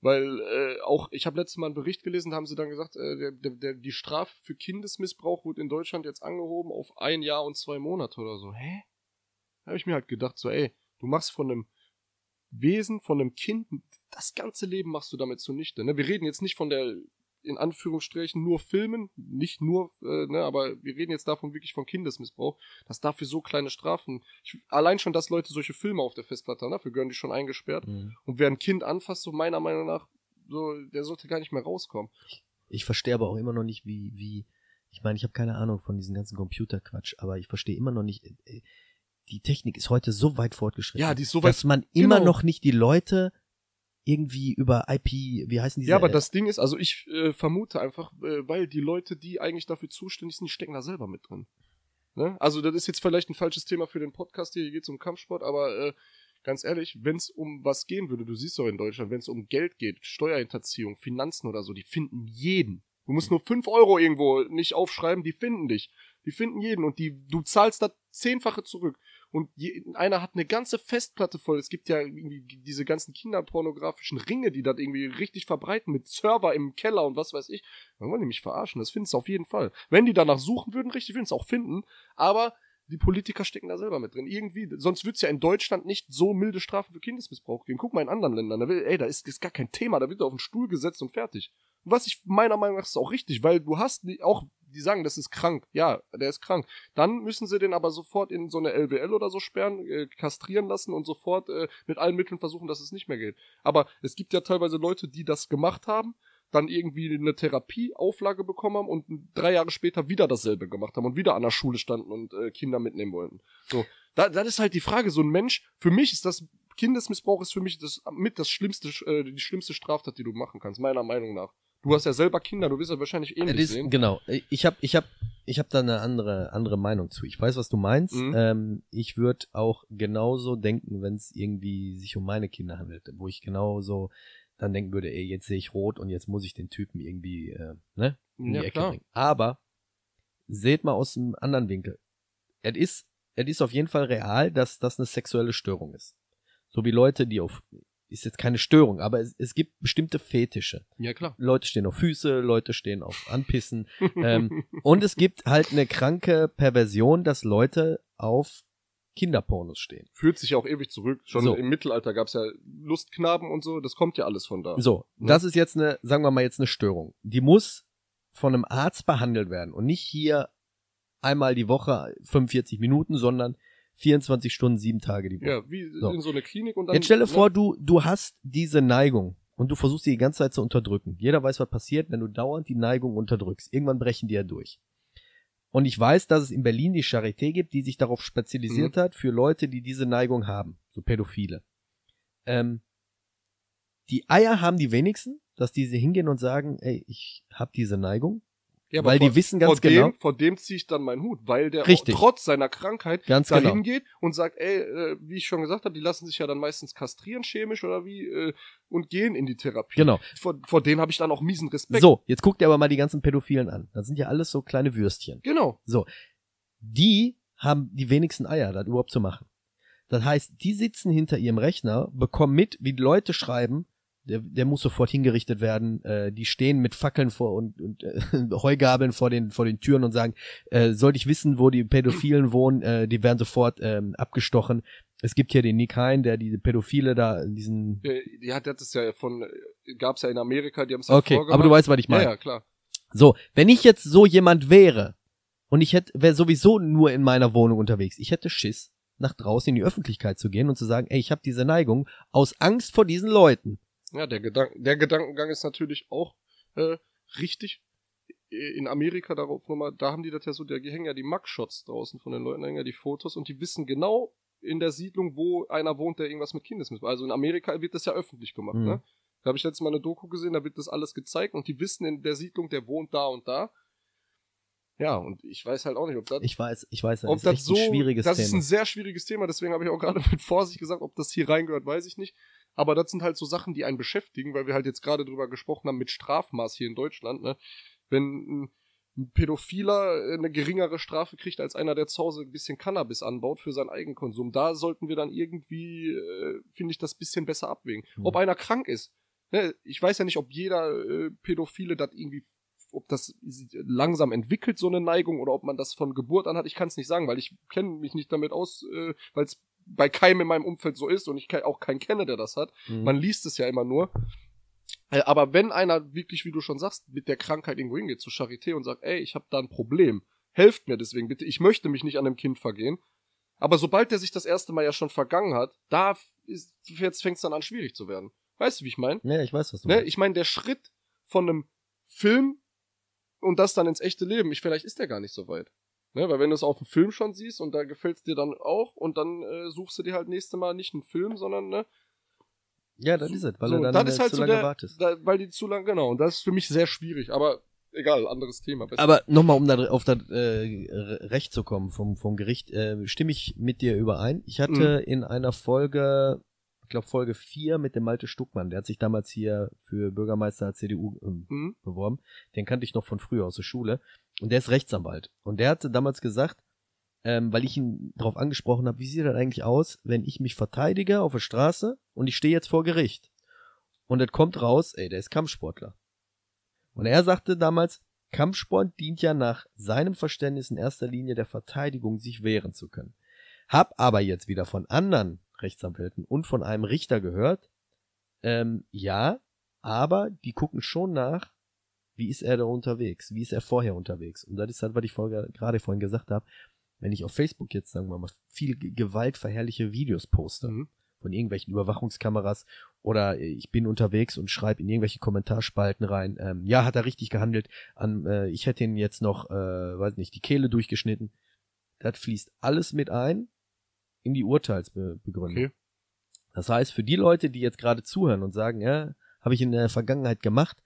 weil äh, auch, ich habe letztes Mal einen Bericht gelesen, da haben sie dann gesagt, äh, der, der, der, die Strafe für Kindesmissbrauch wurde in Deutschland jetzt angehoben auf ein Jahr und zwei Monate oder so. Hä? Da habe ich mir halt gedacht, so, ey, du machst von einem Wesen, von einem Kind, das ganze Leben machst du damit zunichte. Ne? Wir reden jetzt nicht von der in Anführungsstrichen nur Filmen, nicht nur, äh, ne, aber wir reden jetzt davon wirklich von Kindesmissbrauch, dass dafür so kleine Strafen, ich, allein schon, dass Leute solche Filme auf der Festplatte haben, dafür gehören die schon eingesperrt. Mhm. Und wer ein Kind anfasst, so meiner Meinung nach, so, der sollte gar nicht mehr rauskommen. Ich verstehe aber auch immer noch nicht, wie, wie, ich meine, ich habe keine Ahnung von diesem ganzen Computerquatsch, aber ich verstehe immer noch nicht, äh, die Technik ist heute so weit fortgeschritten, Ja, die ist so weit, dass man immer genau. noch nicht die Leute irgendwie über IP, wie heißen diese? ja, aber äh, das Ding ist, also ich äh, vermute einfach, äh, weil die Leute, die eigentlich dafür zuständig sind, die stecken da selber mit drin. Ne? Also das ist jetzt vielleicht ein falsches Thema für den Podcast hier, hier geht es um Kampfsport, aber äh, ganz ehrlich, wenn es um was gehen würde, du siehst doch in Deutschland, wenn es um Geld geht, Steuerhinterziehung, Finanzen oder so, die finden jeden. Du musst nur 5 Euro irgendwo nicht aufschreiben, die finden dich. Die finden jeden und die, du zahlst da zehnfache zurück. Und je, einer hat eine ganze Festplatte voll. Es gibt ja irgendwie diese ganzen kinderpornografischen Ringe, die das irgendwie richtig verbreiten mit Server im Keller und was weiß ich. Dann wollen die mich verarschen. Das findest du auf jeden Fall. Wenn die danach suchen würden, richtig, würden es auch finden. Aber die Politiker stecken da selber mit drin. Irgendwie, sonst wird's ja in Deutschland nicht so milde Strafen für Kindesmissbrauch geben. Guck mal in anderen Ländern. Da will, ey, da ist, ist gar kein Thema. Da wird er auf den Stuhl gesetzt und fertig. Was ich meiner Meinung nach ist auch richtig, weil du hast auch, die sagen, das ist krank. Ja, der ist krank. Dann müssen sie den aber sofort in so eine LWL oder so sperren, äh, kastrieren lassen und sofort äh, mit allen Mitteln versuchen, dass es nicht mehr geht. Aber es gibt ja teilweise Leute, die das gemacht haben, dann irgendwie eine Therapieauflage bekommen haben und drei Jahre später wieder dasselbe gemacht haben und wieder an der Schule standen und äh, Kinder mitnehmen wollten. So, da, das ist halt die Frage. So ein Mensch, für mich ist das Kindesmissbrauch ist für mich das mit das schlimmste, äh, die schlimmste Straftat, die du machen kannst, meiner Meinung nach. Du hast ja selber Kinder, du wirst ja wahrscheinlich Ja, ähnlich das, sehen. genau. Ich habe ich hab, ich hab da eine andere, andere Meinung zu. Ich weiß, was du meinst. Mhm. Ähm, ich würde auch genauso denken, wenn es irgendwie sich um meine Kinder handelt, wo ich genauso dann denken würde, ey, jetzt sehe ich rot und jetzt muss ich den Typen irgendwie, äh, ne, in Ja, die Ecke klar. bringen. Aber seht mal aus einem anderen Winkel. Es ist, es ist auf jeden Fall real, dass das eine sexuelle Störung ist. So wie Leute, die auf, ist jetzt keine Störung, aber es, es gibt bestimmte Fetische. Ja, klar. Leute stehen auf Füße, Leute stehen auf Anpissen. ähm, und es gibt halt eine kranke Perversion, dass Leute auf Kinderpornos stehen. Führt sich ja auch ewig zurück. Schon So. im Mittelalter gab's ja Lustknaben und so, das kommt ja alles von da. So, Ne? das ist jetzt eine, sagen wir mal jetzt eine Störung. Die muss von einem Arzt behandelt werden und nicht hier einmal die Woche 45 Minuten, sondern 24 Stunden, sieben Tage die Woche. Ja, wie So. in so eine Klinik und dann. Jetzt stelle ne? vor, du, du hast diese Neigung und du versuchst sie die ganze Zeit zu unterdrücken. Jeder weiß, was passiert, wenn du dauernd die Neigung unterdrückst. Irgendwann brechen die ja durch. Und ich weiß, dass es in Berlin die Charité gibt, die sich darauf spezialisiert Mhm. hat für Leute, die diese Neigung haben, so Pädophile. Ähm, die Eier haben die wenigsten, dass diese hingehen und sagen, ey, ich habe diese Neigung, Ja, weil vor, die wissen ganz vor genau, Dem, vor dem ziehe ich dann meinen Hut, weil der Richtig. trotz seiner Krankheit ganz dahin genau. geht und sagt, ey, äh, wie ich schon gesagt habe, die lassen sich ja dann meistens kastrieren, chemisch oder wie, äh, und gehen in die Therapie. Genau. Vor, vor denen habe ich dann auch miesen Respekt. So, jetzt guck dir aber mal die ganzen Pädophilen an. Das sind ja alles so kleine Würstchen. Genau. die haben die wenigsten Eier, das überhaupt zu machen. Das heißt, die sitzen hinter ihrem Rechner, bekommen mit, wie die Leute schreiben, der, der muss sofort hingerichtet werden, äh, die stehen mit Fackeln vor und, und äh, Heugabeln vor den, vor den Türen und sagen, äh, sollte ich wissen, wo die Pädophilen wohnen, äh, die werden sofort ähm, abgestochen. Es gibt hier den Nick Hein, der diese Pädophile da, diesen Ja, die hat das ja von, äh, gab's ja in Amerika, die haben es ja Okay, aber du weißt, was ich meine. Ja, ja, klar. So, wenn ich jetzt so jemand wäre und ich hätte wäre sowieso nur in meiner Wohnung unterwegs, ich hätte Schiss, nach draußen in die Öffentlichkeit zu gehen und zu sagen, ey, ich habe diese Neigung aus Angst vor diesen Leuten. Ja, der, Gedank der Gedankengang ist natürlich auch äh, richtig. In Amerika darauf nochmal, da haben die das ja so, da hängen ja die Mugshots draußen von den Leuten, da hängen ja die Fotos und die wissen genau in der Siedlung, wo einer wohnt, der irgendwas mit Kindesmissbrauch. Also in Amerika wird das ja öffentlich gemacht, Mhm. ne? Da habe ich letztes Mal eine Doku gesehen, da wird das alles gezeigt und die wissen in der Siedlung, der wohnt da und da. Ja, und ich weiß halt auch nicht, ob das Ich weiß, ich weiß, das ob ist das so, ein schwieriges das ist Thema. ein sehr schwieriges Thema, deswegen habe ich auch gerade mit Vorsicht gesagt, ob das hier reingehört, weiß ich nicht. Aber das sind halt so Sachen, die einen beschäftigen, weil wir halt jetzt gerade drüber gesprochen haben mit Strafmaß hier in Deutschland, ne? Wenn ein- ein Pädophiler eine geringere Strafe kriegt als einer, der zu Hause ein bisschen Cannabis anbaut für seinen Eigenkonsum, da sollten wir dann irgendwie, äh, finde ich, das bisschen besser abwägen. Mhm. Ob einer krank ist. Ne? Ich weiß ja nicht, ob jeder äh, Pädophile das irgendwie ob das langsam entwickelt, so eine Neigung, oder ob man das von Geburt an hat, ich kann es nicht sagen, weil ich kenne mich nicht damit aus, äh, weil es bei keinem in meinem Umfeld so ist und ich auch keinen kenne, der das hat. Mhm. Man liest es ja immer nur. Äh, Aber wenn einer wirklich, wie du schon sagst, mit der Krankheit irgendwo hingeht, zur Charité und sagt, ey, ich habe da ein Problem, helft mir deswegen bitte, ich möchte mich nicht an dem Kind vergehen. Aber sobald der sich das erste Mal ja schon vergangen hat, da ist, jetzt fängt es dann an schwierig zu werden. Weißt du, wie ich meine? Ja, ich weiß, was du Ne? meinst. Ich meine, der Schritt von einem Film und das dann ins echte Leben, ich, vielleicht ist der gar nicht so weit. Ne? Weil wenn du es auf dem Film schon siehst und da gefällt es dir dann auch und dann äh, suchst du dir halt nächste Mal nicht einen Film, sondern ne, Ja, das ist es, weil so, du dann das ist äh, halt zu so lange der, wartest. Da, weil die zu lang, genau. Und das ist für mich sehr schwierig. Aber egal, anderes Thema. Besser. Aber nochmal, um da auf das äh, Recht zu kommen vom, vom Gericht, äh, stimme ich mit dir überein. Ich hatte in einer Folge, glaube Folge 4 mit dem Malte Stuckmann, der hat sich damals hier für Bürgermeister der CDU ähm, Mhm. beworben. Den kannte ich noch von früher aus der Schule. Und der ist Rechtsanwalt. Und der hatte damals gesagt, ähm, weil ich ihn darauf angesprochen habe, wie sieht das eigentlich aus, wenn ich mich verteidige auf der Straße und ich stehe jetzt vor Gericht. Und es kommt raus, ey, der ist Kampfsportler. Und er sagte damals, Kampfsport dient ja nach seinem Verständnis in erster Linie der Verteidigung, sich wehren zu können. Hab aber jetzt wieder von anderen Rechtsanwälten und von einem Richter gehört, ähm, ja, aber die gucken schon nach, wie ist er da unterwegs, wie ist er vorher unterwegs. Und das ist halt, was ich vorher, gerade vorhin gesagt habe, wenn ich auf Facebook jetzt, sagen wir mal, viel Ge- gewaltverherrliche Videos poste, Mhm. von irgendwelchen Überwachungskameras oder ich bin unterwegs und schreibe in irgendwelche Kommentarspalten rein, ähm, ja, hat er richtig gehandelt, an, äh, ich hätte ihn jetzt noch, äh, weiß nicht, die Kehle durchgeschnitten. Das fließt alles mit ein in die Urteilsbegründung. Okay. Das heißt, für die Leute, die jetzt gerade zuhören und sagen, ja, habe ich in der Vergangenheit gemacht,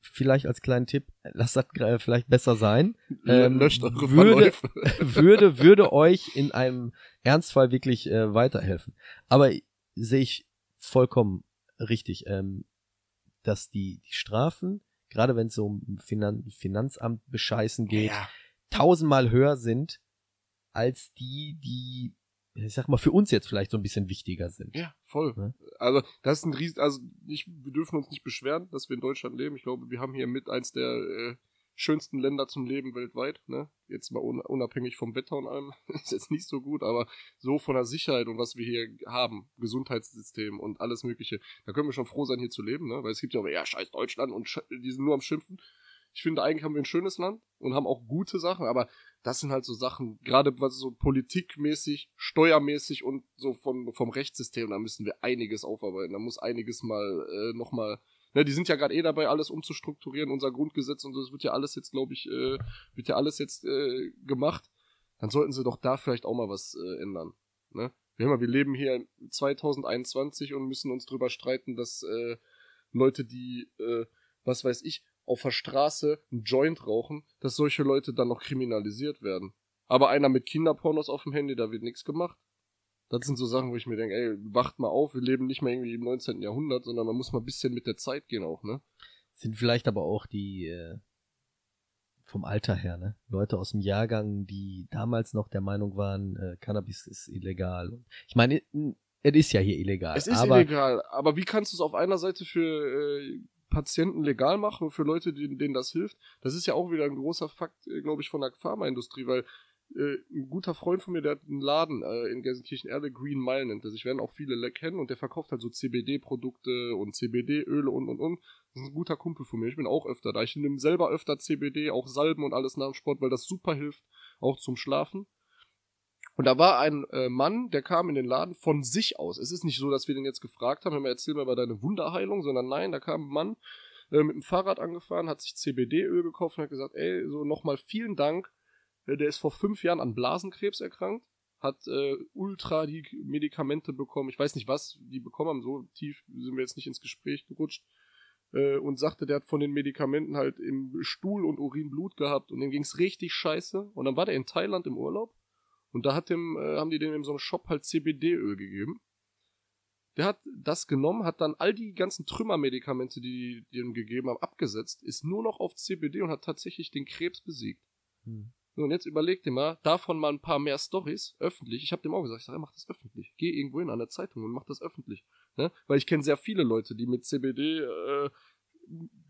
vielleicht als kleinen Tipp, lasst das vielleicht besser sein. ähm, Löscht eure würde- würde, würde euch in einem Ernstfall wirklich äh, weiterhelfen. Aber sehe ich vollkommen richtig, ähm, dass die, die Strafen, gerade wenn es so um Finan Finanzamt bescheißen geht, Ja. tausendmal höher sind als die, die, ich sag mal, für uns jetzt vielleicht so ein bisschen wichtiger sind. Ja, voll. Ne? Also, das ist ein riesen, also ich, wir dürfen uns nicht beschweren, dass wir in Deutschland leben. Ich glaube, wir haben hier mit eins der äh, schönsten Länder zum Leben weltweit, ne? Jetzt mal un unabhängig vom Wetter und allem, ist jetzt nicht so gut, aber so von der Sicherheit und was wir hier haben, Gesundheitssystem und alles mögliche, da können wir schon froh sein, hier zu leben, ne? Weil es gibt ja auch, ja, scheiß Deutschland und sch die sind nur am Schimpfen. Ich finde, eigentlich haben wir ein schönes Land und haben auch gute Sachen, aber das sind halt so Sachen, gerade was so politikmäßig, steuermäßig und so vom, vom Rechtssystem, da müssen wir einiges aufarbeiten. Da muss einiges mal äh, nochmal. Ne, die sind ja gerade eh dabei, alles umzustrukturieren, unser Grundgesetz und so, das wird ja alles jetzt, glaube ich, äh, wird ja alles jetzt äh, gemacht. Dann sollten sie doch da vielleicht auch mal was äh, ändern. Ne? Wir, haben wir leben hier 2021 und müssen uns drüber streiten, dass äh, Leute, die, äh, was weiß ich, auf der Straße einen Joint rauchen, dass solche Leute dann noch kriminalisiert werden. Aber einer mit Kinderpornos auf dem Handy, da wird nichts gemacht. Das sind so Sachen, wo ich mir denke, ey, wacht mal auf, wir leben nicht mehr irgendwie im 19. Jahrhundert, sondern man muss mal ein bisschen mit der Zeit gehen auch, ne? Sind vielleicht aber auch die äh, vom Alter her, ne? Leute aus dem Jahrgang, die damals noch der Meinung waren, äh, Cannabis ist illegal. Ich meine, es ist ja hier illegal. Es ist aber illegal, aber wie kannst du es auf einer Seite für äh, Patienten legal machen für Leute, denen, denen das hilft? Das ist ja auch wieder ein großer Fakt, äh, glaube ich, von der Pharmaindustrie, weil äh, ein guter Freund von mir, der hat einen Laden äh, in Gelsenkirchen Erde, Green Mile nennt er sich, werden auch viele le- kennen und der verkauft halt so CBD-Produkte und CBD-Öle und und und. Das ist ein guter Kumpel von mir. Ich bin auch öfter da. Ich nehme selber öfter CBD, auch Salben und alles nach dem Sport, weil das super hilft, auch zum Schlafen. Und da war ein äh, Mann, der kam in den Laden von sich aus. Es ist nicht so, dass wir den jetzt gefragt haben, mal, erzähl mal über deine Wunderheilung, sondern nein, da kam ein Mann äh, mit dem Fahrrad angefahren, hat sich CBD-Öl gekauft und hat gesagt, ey, so nochmal vielen Dank. Äh, der ist vor fünf Jahren an Blasenkrebs erkrankt, hat äh, ultra die Medikamente bekommen. Ich weiß nicht, was die bekommen haben, so tief sind wir jetzt nicht ins Gespräch gerutscht. Äh, und sagte, der hat von den Medikamenten halt im Stuhl und Urin Blut gehabt und dem ging's richtig scheiße. Und dann war der in Thailand im Urlaub und da hat dem, äh, haben die dem in so einem Shop halt CBD-Öl gegeben. Der hat das genommen, hat dann all die ganzen Trümmermedikamente, die die ihm gegeben haben, abgesetzt, ist nur noch auf CBD und hat tatsächlich den Krebs besiegt. Hm. So, und jetzt überleg dir mal, davon mal ein paar mehr Stories öffentlich. Ich habe dem auch gesagt, ich sag, mach das öffentlich. Geh irgendwo hin an der Zeitung und mach das öffentlich. Ne? Weil ich kenne sehr viele Leute, die mit CBD äh,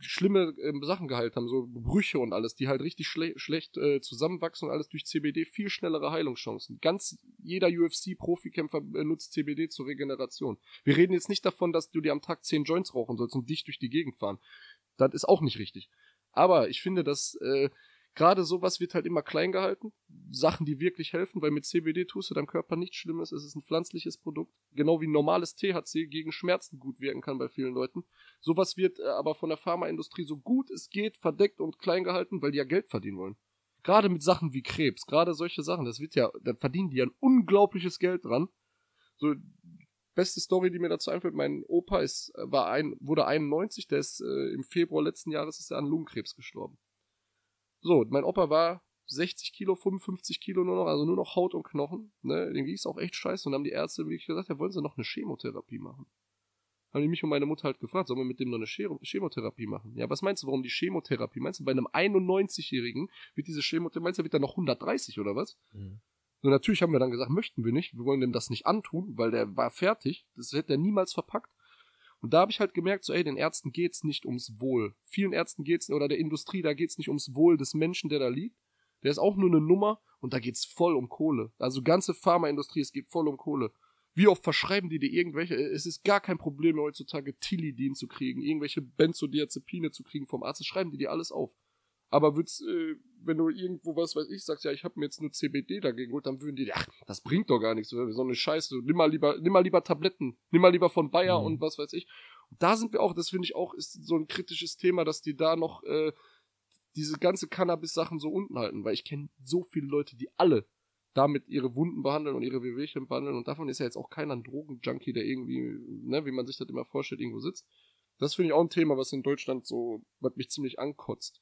schlimme äh, Sachen geheilt haben, so Brüche und alles, die halt richtig schle schlecht äh, zusammenwachsen und alles durch CBD viel schnellere Heilungschancen. Ganz jeder UFC-Profikämpfer nutzt CBD zur Regeneration. Wir reden jetzt nicht davon, dass du dir am Tag 10 Joints rauchen sollst und dich durch die Gegend fahren. Das ist auch nicht richtig. Aber ich finde, dass äh, gerade sowas wird halt immer klein gehalten. Sachen, die wirklich helfen, weil mit CBD tust du deinem Körper nichts Schlimmes. Es ist ein pflanzliches Produkt. Genau wie normales THC gegen Schmerzen gut wirken kann bei vielen Leuten. Sowas wird äh, aber von der Pharmaindustrie so gut es geht verdeckt und klein gehalten, weil die ja Geld verdienen wollen. Gerade mit Sachen wie Krebs, gerade solche Sachen, das wird ja, da verdienen die ja ein unglaubliches Geld dran. So, beste Story, die mir dazu einfällt, mein Opa ist, war ein, wurde 91, der ist äh, im Februar letzten Jahres ist er an Lungenkrebs gestorben. So, mein Opa war 60 Kilo, 55 Kilo nur noch, also nur noch Haut und Knochen. Ne? Dem ging es auch echt scheiße und haben die Ärzte wirklich gesagt, ja, wollen sie noch eine Chemotherapie machen? Haben die mich und meine Mutter halt gefragt, sollen wir mit dem noch eine Chemotherapie machen? Ja, was meinst du, warum die Chemotherapie? Meinst du, bei einem 91-Jährigen wird diese Chemotherapie, meinst du, wird er noch 130 oder was? Mhm. So, natürlich haben wir dann gesagt, möchten wir nicht, wir wollen dem das nicht antun, weil der war fertig, das hätte er niemals verpackt. Und da habe ich halt gemerkt, so, ey, den Ärzten geht's nicht ums Wohl. Vielen Ärzten geht's, oder der Industrie, da geht's nicht ums Wohl des Menschen, der da liegt. Der ist auch nur eine Nummer und da geht's voll um Kohle. Also ganze Pharmaindustrie, es geht voll um Kohle. Wie oft verschreiben die dir irgendwelche, es ist gar kein Problem heutzutage Tilidin zu kriegen, irgendwelche Benzodiazepine zu kriegen vom Arzt, schreiben die dir alles auf. Aber würd's, äh, wenn du irgendwo was weiß ich sagst, ja, ich habe mir jetzt nur CBD dagegen geholt, dann würden die, ach, das bringt doch gar nichts, so eine Scheiße, nimm mal lieber, nimm mal lieber Tabletten, nimm mal lieber von Bayer mhm. und was weiß ich. Und da sind wir auch, das finde ich auch, ist so ein kritisches Thema, dass die da noch äh, diese ganze Cannabis-Sachen so unten halten, weil ich kenne so viele Leute, die alle damit ihre Wunden behandeln und ihre Wehwehchen behandeln und davon ist ja jetzt auch keiner ein Drogenjunkie, der irgendwie, ne, wie man sich das immer vorstellt, irgendwo sitzt. Das finde ich auch ein Thema, was in Deutschland so, was mich ziemlich ankotzt,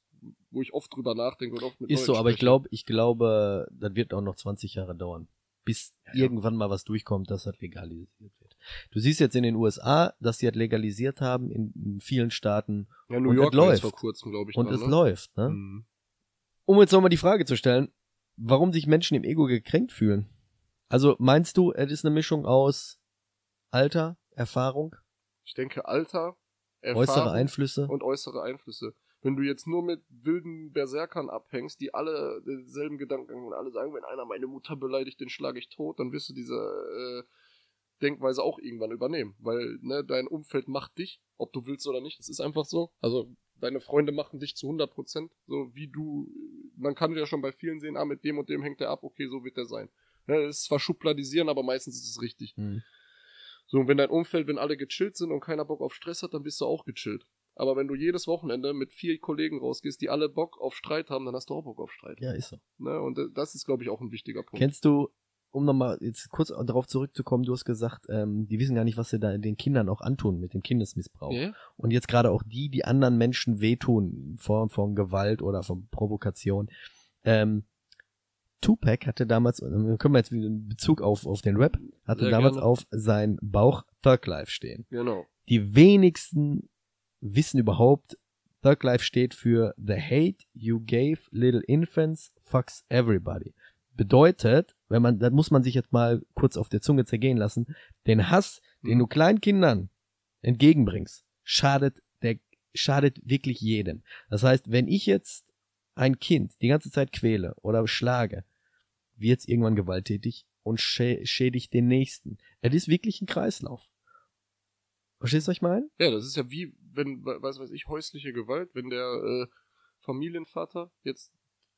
wo ich oft drüber nachdenke und oft mit Ist so, aber spreche. ich glaube, ich glaube, das wird auch noch 20 Jahre dauern, bis ja, irgendwann mal was durchkommt, dass das legalisiert wird. Du siehst jetzt in den USA, dass sie das legalisiert haben in, in vielen Staaten. Ja, New York läuft vor kurzem, glaube ich. Und es ne? läuft, ne? Mhm. Um jetzt nochmal die Frage zu stellen, warum sich Menschen im Ego gekränkt fühlen. Also meinst du, es ist eine Mischung aus Alter, Erfahrung? Ich denke Alter, Erfahrung äußere Einflüsse und äußere Einflüsse. Wenn du jetzt nur mit wilden Berserkern abhängst, die alle denselben Gedanken und alle sagen, wenn einer meine Mutter beleidigt, den schlage ich tot, dann wirst du diese äh, Denkweise auch irgendwann übernehmen, weil ne, dein Umfeld macht dich, ob du willst oder nicht. Das ist einfach so. Also deine Freunde machen dich zu 100 Prozent, so wie du, man kann ja schon bei vielen sehen, ah, mit dem und dem hängt er ab, okay, so wird er sein. Ja, das ist zwar schubladisieren, aber meistens ist es richtig. Mhm. So, und wenn dein Umfeld, wenn alle gechillt sind und keiner Bock auf Stress hat, dann bist du auch gechillt. Aber wenn du jedes Wochenende mit vier Kollegen rausgehst, die alle Bock auf Streit haben, dann hast du auch Bock auf Streit. Ja, ist so. Ne? Und das ist, glaube ich, auch ein wichtiger Punkt. Kennst du, um nochmal jetzt kurz darauf zurückzukommen, du hast gesagt, ähm, die wissen gar nicht, was sie da den Kindern auch antun mit dem Kindesmissbrauch. Ja. Und jetzt gerade auch die, die anderen Menschen wehtun, in Form von Gewalt oder von Provokation. Ähm, Tupac hatte damals, können wir jetzt wieder in Bezug auf, auf den Rap, hatte Sehr damals gerne. auf sein Bauch Thug Life stehen. Genau. Die wenigsten wissen überhaupt, Thug Life steht für The Hate You Gave Little Infants Fucks Everybody bedeutet, wenn man, das muss man sich jetzt mal kurz auf der Zunge zergehen lassen, den Hass, den du kleinen Kindern entgegenbringst, schadet der, schadet wirklich jedem. Das heißt, wenn ich jetzt ein Kind die ganze Zeit quäle oder schlage, wird es irgendwann gewalttätig und schädigt den nächsten. Es ist wirklich ein Kreislauf. Verstehst du, was ich meine? Ja, das ist ja wie, wenn, was weiß ich, häusliche Gewalt, wenn der äh, Familienvater jetzt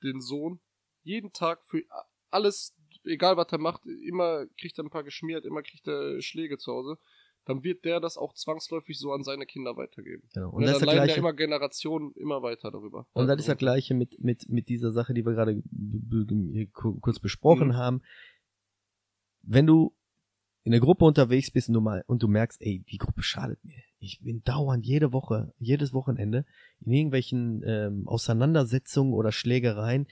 den Sohn jeden Tag für alles, egal was er macht, immer kriegt er ein paar geschmiert, immer kriegt er Schläge zu Hause, dann wird der das auch zwangsläufig so an seine Kinder weitergeben. Genau. Und, und das dann leiden ja immer Generationen immer weiter darüber. Und das ist das gleiche mit, mit, mit dieser Sache, die wir gerade kurz besprochen mhm. haben. Wenn du in der Gruppe unterwegs bist und du, mal, und du merkst, ey, die Gruppe schadet mir. Ich bin dauernd jede Woche, jedes Wochenende in irgendwelchen ähm, Auseinandersetzungen oder Schlägereien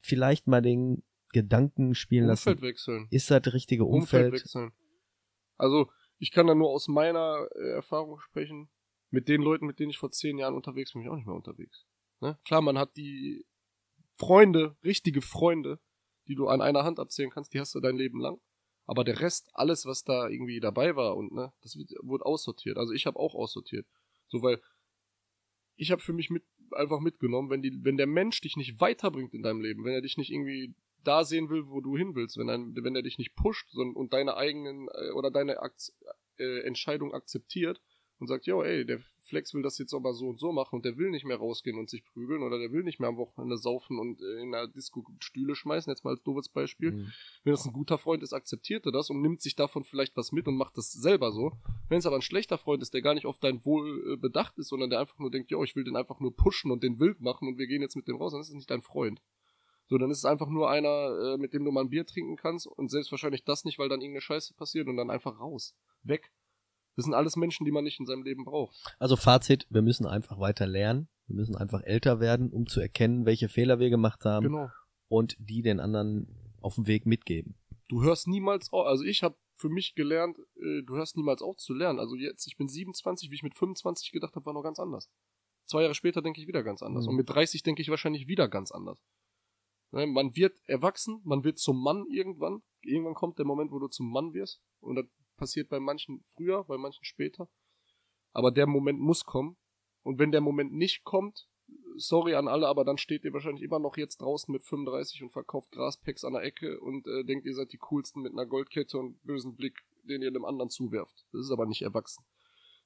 vielleicht mal den Gedanken spielen Umfeld lassen. wechseln. Ist das das richtige Umfeld? Umfeld wechseln. Also, ich kann da nur aus meiner äh, Erfahrung sprechen. Mit den Leuten, mit denen ich vor zehn Jahren unterwegs bin, bin ich auch nicht mehr unterwegs. Ne? Klar, man hat die Freunde, richtige Freunde, die du an einer Hand abzählen kannst, die hast du dein Leben lang. Aber der Rest, alles, was da irgendwie dabei war und ne, das wird, wurde aussortiert. Also ich habe auch aussortiert. So, weil ich habe für mich mit einfach mitgenommen, wenn die, wenn der Mensch dich nicht weiterbringt in deinem Leben, wenn er dich nicht irgendwie da sehen will, wo du hin willst, wenn, ein, wenn er dich nicht pusht sondern, und deine eigenen äh, oder deine Akt, äh, Entscheidung akzeptiert und sagt, jo, ey, der Flex will das jetzt aber so und so machen und der will nicht mehr rausgehen und sich prügeln oder der will nicht mehr am Wochenende saufen und äh, in der Disco Stühle schmeißen, jetzt mal als doofes Beispiel. Mhm. Wenn das ein guter Freund ist, akzeptiert er das und nimmt sich davon vielleicht was mit und macht das selber so. Wenn es aber ein schlechter Freund ist, der gar nicht auf dein Wohl äh, bedacht ist, sondern der einfach nur denkt, jo, ich will den einfach nur pushen und den wild machen und wir gehen jetzt mit dem raus, dann ist es nicht dein Freund. So, dann ist es einfach nur einer, äh, mit dem du mal ein Bier trinken kannst und selbst wahrscheinlich das nicht, weil dann irgendeine Scheiße passiert und dann einfach raus. Weg. Das sind alles Menschen, die man nicht in seinem Leben braucht. Also Fazit, wir müssen einfach weiter lernen. Wir müssen einfach älter werden, um zu erkennen, welche Fehler wir gemacht haben Genau. und die den anderen auf dem Weg mitgeben. Du hörst niemals auf, also ich habe für mich gelernt, äh, du hörst niemals auf zu lernen. Also jetzt, ich bin 27, wie ich mit 25 gedacht habe, war noch ganz anders. Zwei Jahre später denke ich wieder ganz anders. Mhm. Und mit 30 denke ich wahrscheinlich wieder ganz anders. Ne, Man wird erwachsen, man wird zum Mann irgendwann. Irgendwann kommt der Moment, wo du zum Mann wirst. Und das passiert bei manchen früher, bei manchen später. Aber der Moment muss kommen. Und wenn der Moment nicht kommt, sorry an alle, aber dann steht ihr wahrscheinlich immer noch jetzt draußen mit 35 und verkauft Graspacks an der Ecke und äh, denkt, ihr seid die coolsten mit einer Goldkette und bösen Blick, den ihr dem anderen zuwerft. Das ist aber nicht erwachsen.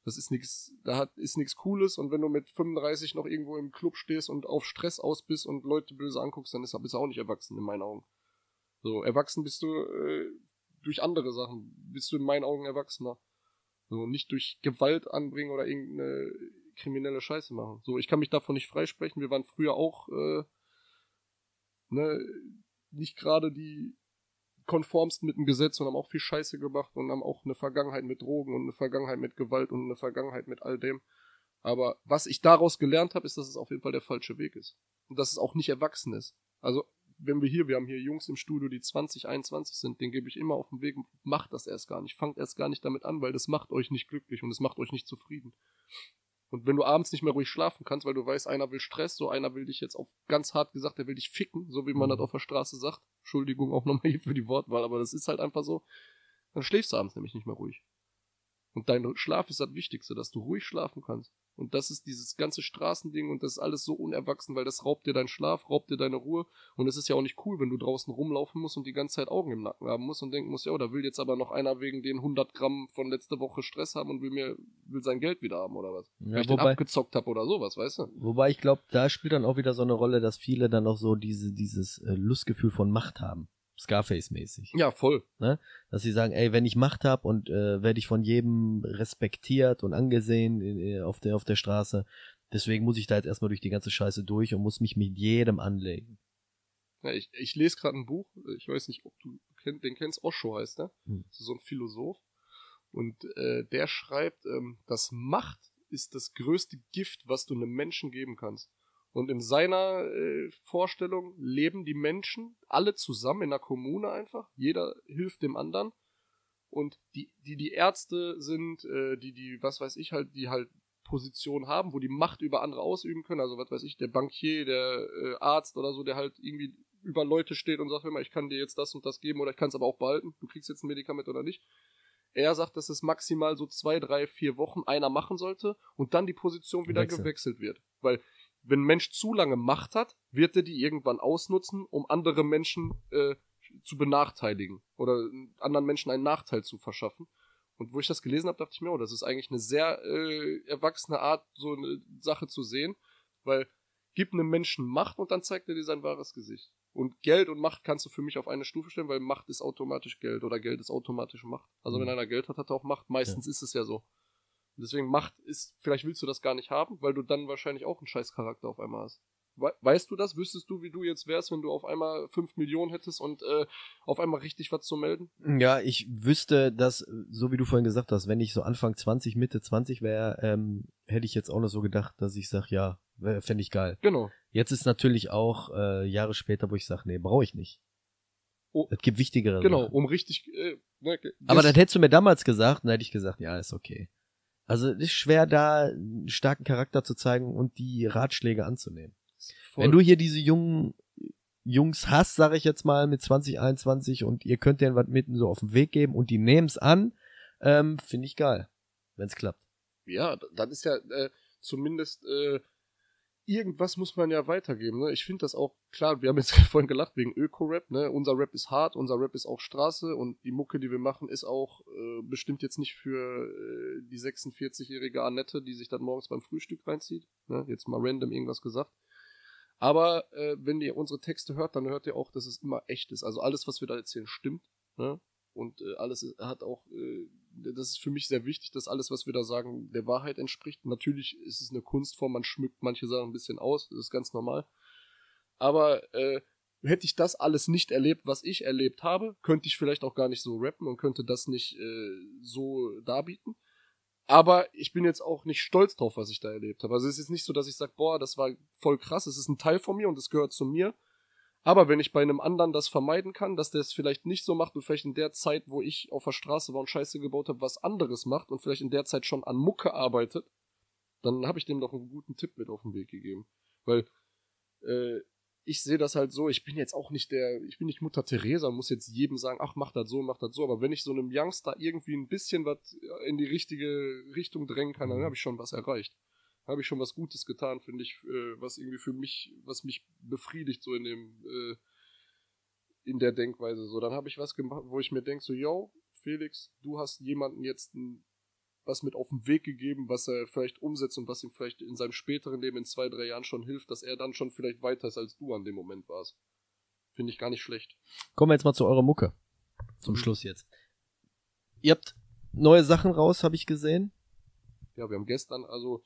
Das ist nichts, da hat, ist nichts Cooles und wenn du mit 35 noch irgendwo im Club stehst und auf Stress aus bist und Leute böse anguckst, dann ist du auch nicht erwachsen in meinen Augen. So, erwachsen bist du äh, durch andere Sachen, bist du in meinen Augen erwachsener. So, nicht durch Gewalt anbringen oder irgendeine kriminelle Scheiße machen. So, ich kann mich davon nicht freisprechen. Wir waren früher auch äh, ne, nicht gerade die konformsten mit dem Gesetz und haben auch viel Scheiße gemacht und haben auch eine Vergangenheit mit Drogen und eine Vergangenheit mit Gewalt und eine Vergangenheit mit all dem. Aber was ich daraus gelernt habe, ist, dass es auf jeden Fall der falsche Weg ist. Und dass es auch nicht erwachsen ist. Also, wenn wir hier, wir haben hier Jungs im Studio, die 20, 21 sind, den gebe ich immer auf den Weg, macht das erst gar nicht. Fangt erst gar nicht damit an, weil das macht euch nicht glücklich und es macht euch nicht zufrieden. Und wenn du abends nicht mehr ruhig schlafen kannst, weil du weißt, einer will Stress, so einer will dich jetzt auf ganz hart gesagt, der will dich ficken, so wie man das auf der Straße sagt. Entschuldigung auch nochmal hier für die Wortwahl, aber das ist halt einfach so. Dann schläfst du abends nämlich nicht mehr ruhig. Und dein Schlaf ist das Wichtigste, dass du ruhig schlafen kannst. Und das ist dieses ganze Straßending und das ist alles so unerwachsen, weil das raubt dir deinen Schlaf, raubt dir deine Ruhe. Und es ist ja auch nicht cool, wenn du draußen rumlaufen musst und die ganze Zeit Augen im Nacken haben musst und denken musst, ja, da will jetzt aber noch einer wegen den 100 Gramm von letzter Woche Stress haben und will mir, will sein Geld wieder haben oder was. Ja, weil ich den wobei- abgezockt habe oder sowas, weißt du? Wobei ich glaube, da spielt dann auch wieder so eine Rolle, dass viele dann auch so diese, dieses äh, Lustgefühl von Macht haben. Scarface-mäßig. Ja, voll. Dass sie sagen, ey, wenn ich Macht habe und äh, werde ich von jedem respektiert und angesehen äh, auf, der, auf der Straße, deswegen muss ich da jetzt erstmal durch die ganze Scheiße durch und muss mich mit jedem anlegen. Ja, ich, ich lese gerade ein Buch, ich weiß nicht, ob du kenn, den kennst, Osho heißt der. Hm. So ein Philosoph. Und äh, der schreibt, ähm, dass Macht ist das größte Gift, was du einem Menschen geben kannst. Und in seiner äh, Vorstellung leben die Menschen alle zusammen in einer Kommune einfach. Jeder hilft dem anderen. Und die, die, die Ärzte sind, äh, die, die, was weiß ich halt, die halt Position haben, wo die Macht über andere ausüben können. Also was weiß ich, der Bankier, der äh, Arzt oder so, der halt irgendwie über Leute steht und sagt immer, ich kann dir jetzt das und das geben oder ich kann es aber auch behalten. Du kriegst jetzt ein Medikament oder nicht. Er sagt, dass es maximal so zwei, drei, vier Wochen einer machen sollte und dann die Position wieder Wechseln. gewechselt wird. Weil wenn ein Mensch zu lange Macht hat, wird er die irgendwann ausnutzen, um andere Menschen äh, zu benachteiligen oder anderen Menschen einen Nachteil zu verschaffen. Und wo ich das gelesen habe, dachte ich mir, oh, das ist eigentlich eine sehr äh, erwachsene Art, so eine Sache zu sehen, weil gib einem Menschen Macht und dann zeigt er dir sein wahres Gesicht. Und Geld und Macht kannst du für mich auf eine Stufe stellen, weil Macht ist automatisch Geld oder Geld ist automatisch Macht. Also Mhm. wenn einer Geld hat, hat er auch Macht. Meistens ist es ja so. Und deswegen Macht ist, vielleicht willst du das gar nicht haben, weil du dann wahrscheinlich auch einen scheiß Charakter auf einmal hast. We weißt du das? Wüsstest du, wie du jetzt wärst, wenn du auf einmal 5 Millionen hättest und äh, auf einmal richtig was zu melden? Ja, ich wüsste, dass, so wie du vorhin gesagt hast, wenn ich so Anfang 20, Mitte 20 wäre, ähm, hätte ich jetzt auch noch so gedacht, dass ich sage, ja, fände ich geil. Genau. Jetzt ist natürlich auch äh, Jahre später, wo ich sage, nee, brauche ich nicht. Oh. Es gibt wichtigere Genau, Sachen. um richtig. Äh, ne, Aber das hättest du mir damals gesagt, dann hätte ich gesagt, ja, ist okay. Also es ist schwer, da einen starken Charakter zu zeigen und die Ratschläge anzunehmen. voll. Wenn du hier diese jungen Jungs hast, sage ich jetzt mal, mit 20, 21 und ihr könnt denen was mitten so auf den Weg geben und die nehmen's an, ähm, finde ich geil, wenn's klappt. ja, dann ist ja äh, zumindest äh, irgendwas muss man ja weitergeben. Ne? Ich finde das auch, klar, wir haben jetzt vorhin gelacht wegen Öko-Rap. Ne? Unser Rap ist hart, unser Rap ist auch Straße und die Mucke, die wir machen, ist auch äh, bestimmt jetzt nicht für äh, die 46-jährige Annette, die sich dann morgens beim Frühstück reinzieht. Ne? Jetzt mal random irgendwas gesagt. Aber äh, wenn ihr unsere Texte hört, dann hört ihr auch, dass es immer echt ist. Also alles, was wir da erzählen, stimmt. Ne? Und äh, alles hat auch, äh, das ist für mich sehr wichtig, dass alles, was wir da sagen, der Wahrheit entspricht. Natürlich ist es eine Kunstform, man schmückt manche Sachen ein bisschen aus, das ist ganz normal. Aber äh, hätte ich das alles nicht erlebt, was ich erlebt habe, könnte ich vielleicht auch gar nicht so rappen und könnte das nicht äh, so darbieten. Aber ich bin jetzt auch nicht stolz drauf, was ich da erlebt habe. Also es ist nicht so, dass ich sage, boah, das war voll krass, es ist ein Teil von mir und es gehört zu mir. Aber wenn ich bei einem anderen das vermeiden kann, dass der es vielleicht nicht so macht und vielleicht in der Zeit, wo ich auf der Straße war und Scheiße gebaut habe, was anderes macht und vielleicht in der Zeit schon an Mucke arbeitet, dann habe ich dem doch einen guten Tipp mit auf den Weg gegeben. Weil äh, ich sehe das halt so, ich bin jetzt auch nicht der, ich bin nicht Mutter Teresa, muss jetzt jedem sagen, ach, mach das so, mach das so, aber wenn ich so einem Youngster irgendwie ein bisschen was in die richtige Richtung drängen kann, dann habe ich schon was erreicht. Habe ich schon was Gutes getan, finde ich, äh, was irgendwie für mich, was mich befriedigt, so in dem, äh, in der Denkweise. So, dann habe ich was gemacht, wo ich mir denke, so, yo, Felix, du hast jemanden jetzt ein was mit auf den Weg gegeben, was er vielleicht umsetzt und was ihm vielleicht in seinem späteren Leben in zwei, drei Jahren schon hilft, dass er dann schon vielleicht weiter ist, als du an dem Moment warst. Finde ich gar nicht schlecht. Kommen wir jetzt mal zu eurer Mucke. Zum Mhm. Schluss jetzt. Ihr habt neue Sachen raus, habe ich gesehen. Ja, wir haben gestern, also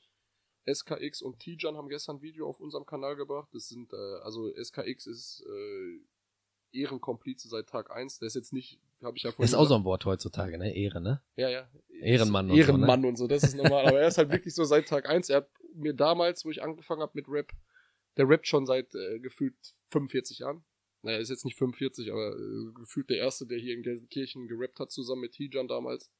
SKX und Tijan haben gestern ein Video auf unserem Kanal gebracht. Das sind, äh, also SKX ist äh, Ehrenkomplize seit Tag 1. Der ist jetzt nicht, habe ich ja vorhin ist auch so ein Wort heutzutage, ne? Ehre, ne? Ja, ja. Ehrenmann und so, ne? Ehrenmann und so, das ist normal. Aber er ist halt wirklich so seit Tag 1. Er hat mir damals, wo ich angefangen habe mit Rap, der rappt schon seit äh, gefühlt 45 Jahren. Naja, ist jetzt nicht 45, aber äh, gefühlt der Erste, der hier in Gelsenkirchen gerappt hat, zusammen mit Tijan damals.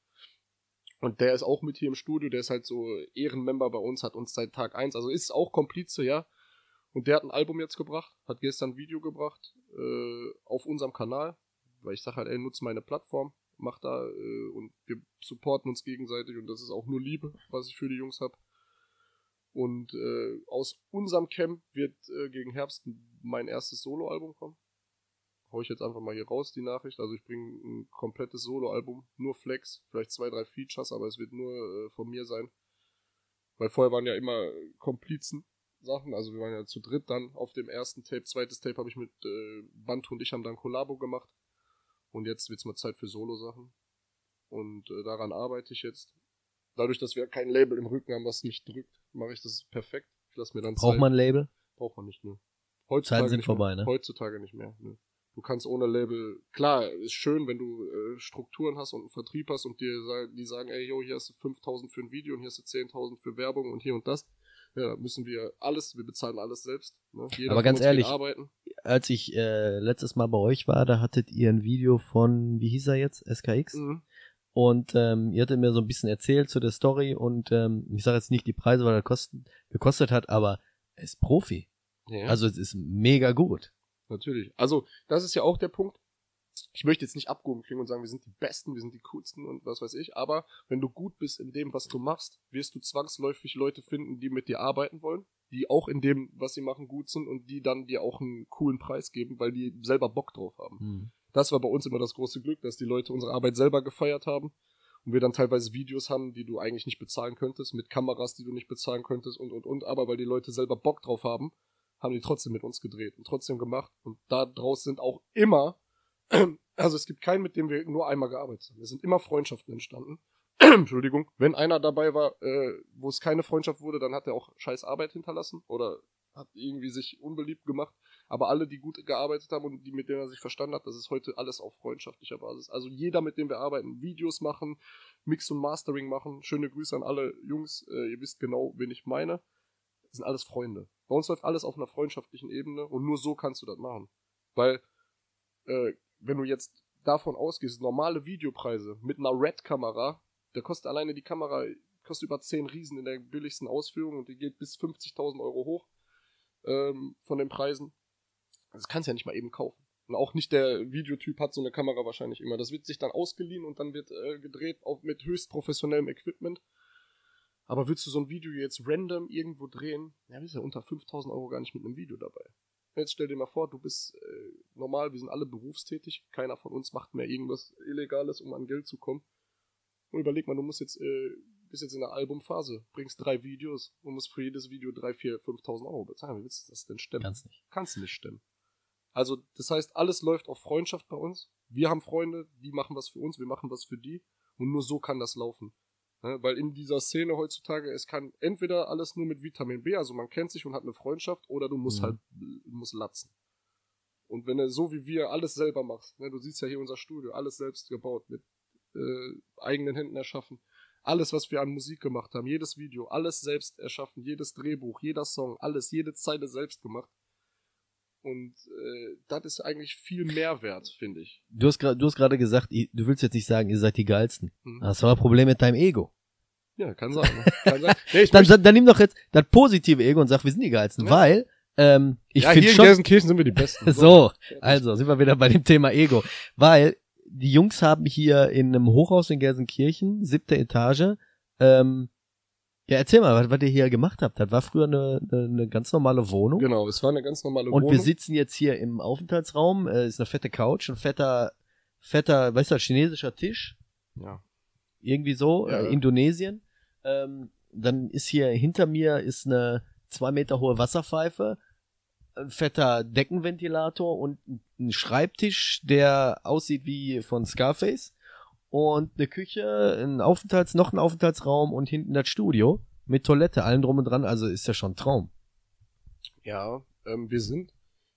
Und der ist auch mit hier im Studio, der ist halt so Ehrenmember bei uns, hat uns seit Tag 1, also ist auch Komplize, ja. Und der hat ein Album jetzt gebracht, hat gestern ein Video gebracht äh, auf unserem Kanal, weil ich sage halt, ey, nutze meine Plattform, mach da äh, und wir supporten uns gegenseitig und das ist auch nur Liebe, was ich für die Jungs hab. Und äh, aus unserem Camp wird äh, gegen Herbst mein erstes Soloalbum kommen. Hau ich jetzt einfach mal hier raus, die Nachricht. Also ich bringe ein komplettes Soloalbum, nur Flex, vielleicht zwei, drei Features, aber es wird nur äh, von mir sein. Weil vorher waren ja immer Komplizen Sachen, also wir waren ja zu dritt dann auf dem ersten Tape. Zweites Tape habe ich mit äh, Bantu und ich haben dann Kollabo gemacht. Und jetzt wird's mal Zeit für Solo-Sachen. Und äh, daran arbeite ich jetzt. Dadurch, dass wir kein Label im Rücken haben, was mich drückt, mache ich das perfekt. Ich lasse mir dann Braucht Zeit. man ein Label? Braucht man nicht, ne. Zeiten sind nicht vorbei, mehr. ne? Heutzutage nicht mehr, ne. Du kannst ohne Label, klar, ist schön, wenn du äh, Strukturen hast und einen Vertrieb hast und dir die sagen, ey, yo, hier hast du 5000 für ein Video und hier hast du 10.000 für Werbung und hier und das. Ja, da müssen wir alles, wir bezahlen alles selbst. Ne? Jeder Aber ganz ehrlich. Als ich äh, letztes Mal bei euch war, da hattet ihr ein Video von, wie hieß er jetzt? SKX? Mhm. Und ähm, ihr hattet mir so ein bisschen erzählt zu der Story und ähm, ich sage jetzt nicht die Preise, weil er kosten, gekostet hat, aber er ist Profi. Ja. Also es ist mega gut. Natürlich. Also, das ist ja auch der Punkt. Ich möchte jetzt nicht abgehoben klingen und sagen, wir sind die Besten, wir sind die coolsten und was weiß ich, aber wenn du gut bist in dem, was du machst, wirst du zwangsläufig Leute finden, die mit dir arbeiten wollen, die auch in dem, was sie machen, gut sind und die dann dir auch einen coolen Preis geben, weil die selber Bock drauf haben. Hm. Das war bei uns immer das große Glück, dass die Leute unsere Arbeit selber gefeiert haben und wir dann teilweise Videos haben, die du eigentlich nicht bezahlen könntest, mit Kameras, die du nicht bezahlen könntest und und und, aber weil die Leute selber Bock drauf haben, haben die trotzdem mit uns gedreht und trotzdem gemacht und da draus sind auch immer, also es gibt keinen, mit dem wir nur einmal gearbeitet haben. Es sind immer Freundschaften entstanden. Entschuldigung, wenn einer dabei war, äh, wo es keine Freundschaft wurde, dann hat er auch scheiß Arbeit hinterlassen oder hat irgendwie sich unbeliebt gemacht. Aber alle, die gut gearbeitet haben und die, mit denen er sich verstanden hat, das ist heute alles auf freundschaftlicher Basis. Also jeder, mit dem wir arbeiten, Videos machen, Mix und Mastering machen. Schöne Grüße an alle Jungs. Äh, ihr wisst genau, wen ich meine. Das sind alles Freunde. Bei uns läuft alles auf einer freundschaftlichen Ebene und nur so kannst du das machen. Weil, äh, wenn du jetzt davon ausgehst, normale Videopreise mit einer Red-Kamera, da kostet alleine die Kamera, kostet über 10 Riesen in der billigsten Ausführung und die geht bis 50.000 Euro hoch ähm, von den Preisen. Das kannst du ja nicht mal eben kaufen. Und auch nicht der Videotyp hat so eine Kamera wahrscheinlich immer. Das wird sich dann ausgeliehen und dann wird äh, gedreht auf, mit höchst professionellem Equipment. Aber willst du so ein Video jetzt random irgendwo drehen? Ja, bist ja unter 5000 Euro gar nicht mit einem Video dabei. Jetzt stell dir mal vor, du bist äh, normal, wir sind alle berufstätig, keiner von uns macht mehr irgendwas Illegales, um an Geld zu kommen. Und überleg mal, du musst jetzt, äh, bist jetzt in der Albumphase, bringst drei Videos und musst für jedes Video drei, vier, 5.000 Euro bezahlen. Wie willst du das denn stemmen? Kannst nicht. Kannst du nicht stemmen. Also, das heißt, alles läuft auf Freundschaft bei uns. Wir haben Freunde, die machen was für uns, wir machen was für die. Und nur so kann das laufen. Ne? Weil in dieser Szene heutzutage, es kann entweder alles nur mit Vitamin B, also man kennt sich und hat eine Freundschaft, oder du musst Mhm. halt, musst latzen. Und wenn du so wie wir alles selber machst, ne, du siehst ja hier unser Studio, alles selbst gebaut, mit äh, eigenen Händen erschaffen. Alles, was wir an Musik gemacht haben, jedes Video, alles selbst erschaffen, jedes Drehbuch, jeder Song, alles, jede Zeile selbst gemacht. Und äh, das ist eigentlich viel mehr wert, finde ich. Du hast gerade, du hast gerade gesagt, du willst jetzt nicht sagen, ihr seid die geilsten. Hm. Das war ein Problem mit deinem Ego. Ja, kann sein. Ne? Kann sein. Nee, Dann, dann, dann nimm doch jetzt das positive Ego und sag, wir sind die geilsten, Ja. weil ähm, ich ja, finde hier in schon. Gelsenkirchen sind wir die Besten. So, also sind wir wieder bei dem Thema Ego, weil die Jungs haben hier in einem Hochhaus in Gelsenkirchen, siebte Etage, ähm, ja, erzähl mal, was, was ihr hier gemacht habt. Das war früher eine, eine, eine ganz normale Wohnung. Genau, es war eine ganz normale Und Wohnung. wir sitzen jetzt hier im Aufenthaltsraum, äh, ist eine fette Couch, ein fetter, fetter, weißt du, chinesischer Tisch, ja. irgendwie so, Ja. äh, Indonesien. Ähm, dann ist hier hinter mir ist eine zwei Meter hohe Wasserpfeife, ein fetter Deckenventilator und ein Schreibtisch, der aussieht wie von Scarface und eine Küche, ein Aufenthalts, noch ein Aufenthaltsraum und hinten das Studio mit Toilette, allem drum und dran, also ist ja schon ein Traum. Ja, ähm, wir sind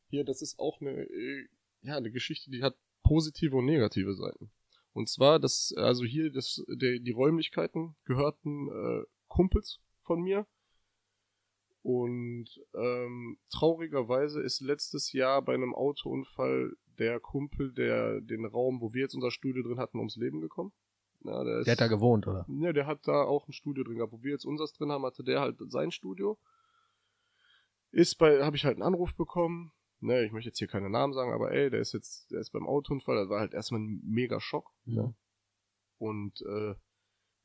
hier, das ist auch eine, äh, ja, eine Geschichte, die hat positive und negative Seiten. Und zwar, das, also hier, das, der, die Räumlichkeiten gehörten äh, Kumpels von mir. Und ähm, traurigerweise ist letztes Jahr bei einem Autounfall der Kumpel, der den Raum, wo wir jetzt unser Studio drin hatten, ums Leben gekommen. Ja, der, ist, Der hat da gewohnt, oder? ja, der hat da auch ein Studio drin gehabt. Wo wir jetzt unseres drin haben, hatte der halt sein Studio. Ist bei, habe ich halt einen Anruf bekommen. Ne, ich möchte jetzt hier keine Namen sagen, aber ey, der ist jetzt, der ist beim Autounfall. Das war halt erstmal ein mega Schock. Ja. Ne? Und äh,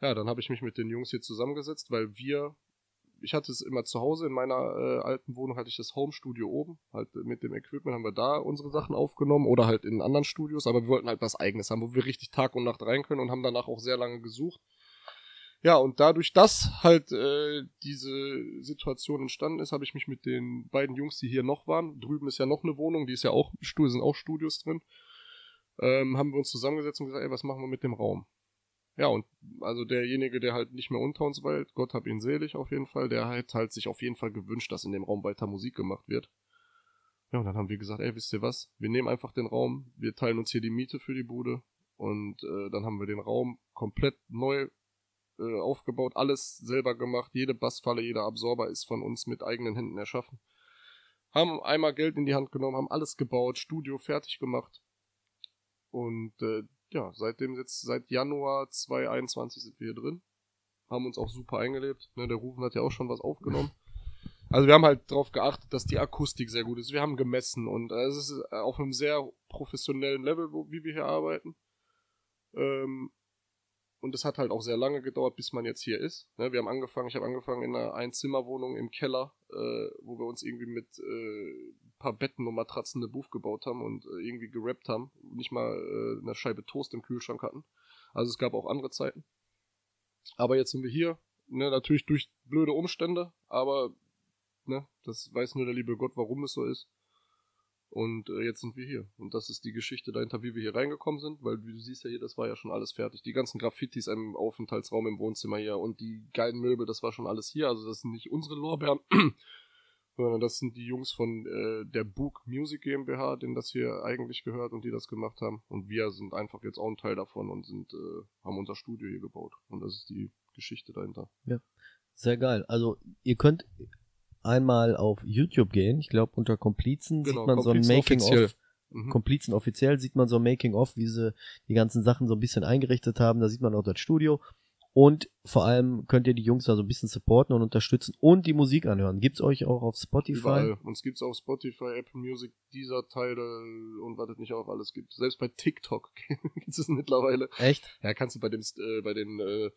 ja, dann habe ich mich mit den Jungs hier zusammengesetzt, weil wir, ich hatte es immer zu Hause in meiner äh, alten Wohnung, hatte ich das Home-Studio oben. Halt äh, mit dem Equipment haben wir da unsere Sachen aufgenommen oder halt in anderen Studios, aber wir wollten halt was Eigenes haben, wo wir richtig Tag und Nacht rein können und haben danach auch sehr lange gesucht. Ja, und dadurch, dass halt äh, diese Situation entstanden ist, habe ich mich mit den beiden Jungs, die hier noch waren, drüben ist ja noch eine Wohnung, die ist ja auch, sind auch Studios drin, ähm, haben wir uns zusammengesetzt und gesagt, ey, was machen wir mit dem Raum? Ja, und also derjenige, der halt nicht mehr unter uns weilt, Gott hab ihn selig auf jeden Fall, der hat halt sich auf jeden Fall gewünscht, dass in dem Raum weiter Musik gemacht wird. Ja, und dann haben wir gesagt, ey, wisst ihr was? Wir nehmen einfach den Raum, wir teilen uns hier die Miete für die Bude und äh, dann haben wir den Raum komplett neu äh, aufgebaut, alles selber gemacht, jede Bassfalle, jeder Absorber ist von uns mit eigenen Händen erschaffen. Haben einmal Geld in die Hand genommen, haben alles gebaut, Studio fertig gemacht. Und äh, ja, seitdem jetzt, seit Januar 2021 sind wir hier drin. Haben uns auch super eingelebt. Ne, der Rufen hat ja auch schon was aufgenommen. Also wir haben halt darauf geachtet, dass die Akustik sehr gut ist. Wir haben gemessen und äh, es ist auf einem sehr professionellen Level, wie wir hier arbeiten. Ähm, und es hat halt auch sehr lange gedauert, bis man jetzt hier ist. Ne, wir haben angefangen, ich habe angefangen in einer Einzimmerwohnung im Keller, äh, wo wir uns irgendwie mit äh, ein paar Betten und Matratzen eine Booth gebaut haben und äh, irgendwie gerappt haben. Nicht mal äh, eine Scheibe Toast im Kühlschrank hatten. Also es gab auch andere Zeiten. Aber jetzt sind wir hier, ne, natürlich durch blöde Umstände, aber ne, das weiß nur der liebe Gott, warum es so ist. Und äh, jetzt sind wir hier. Und das ist die Geschichte dahinter, wie wir hier reingekommen sind, weil wie du siehst ja hier, das war ja schon alles fertig. Die ganzen Graffitis im Aufenthaltsraum im Wohnzimmer hier und die geilen Möbel, das war schon alles hier. Also das sind nicht unsere Lorbeeren, sondern das sind die Jungs von äh, der Book Music GmbH, denen das hier eigentlich gehört und die das gemacht haben. Und wir sind einfach jetzt auch ein Teil davon und sind, äh, haben unser Studio hier gebaut. Und das ist die Geschichte dahinter. Sehr geil. Also ihr könnt einmal auf YouTube gehen. Ich glaube unter Komplizen Genau, sieht man so ein Komplizen Making offiziell. of. Mhm. Komplizen offiziell sieht man so ein Making of, wie sie die ganzen Sachen so ein bisschen eingerichtet haben. Da sieht man auch das Studio. Und vor allem könnt ihr die Jungs da so ein bisschen supporten und unterstützen und die Musik anhören. Gibt's euch auch auf Spotify? Überall. Uns gibt's auf Spotify, Apple Music, dieser Teile und was es nicht auch alles gibt. Selbst bei TikTok gibt es mittlerweile. Echt? Ja, kannst du bei dem, äh, bei den, äh,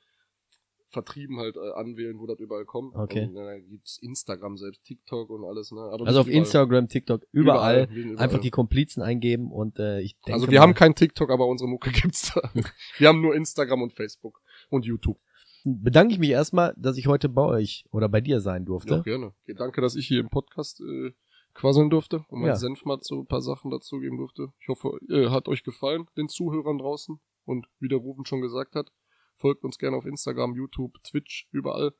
vertrieben halt äh, anwählen, wo das überall kommt. Okay. Und, äh, gibt's Instagram selbst, TikTok und alles. Ne? Aber Also auf überall. Instagram, TikTok, überall, Überall, überall. einfach die Komplizen eingeben und äh, ich denke Also wir mal, haben kein TikTok, aber unsere Mucke gibt's da. wir haben nur Instagram und Facebook und YouTube. bedanke ich mich erstmal, dass ich heute bei euch oder bei dir sein durfte. Ja, gerne. Danke, dass ich hier im Podcast äh, quasseln durfte und meinen Ja. Senf mal zu ein paar Sachen dazugeben durfte. Ich hoffe, äh, hat euch gefallen, den Zuhörern draußen. Und wie der Rufen schon gesagt hat, folgt uns gerne auf Instagram, YouTube, Twitch, überall.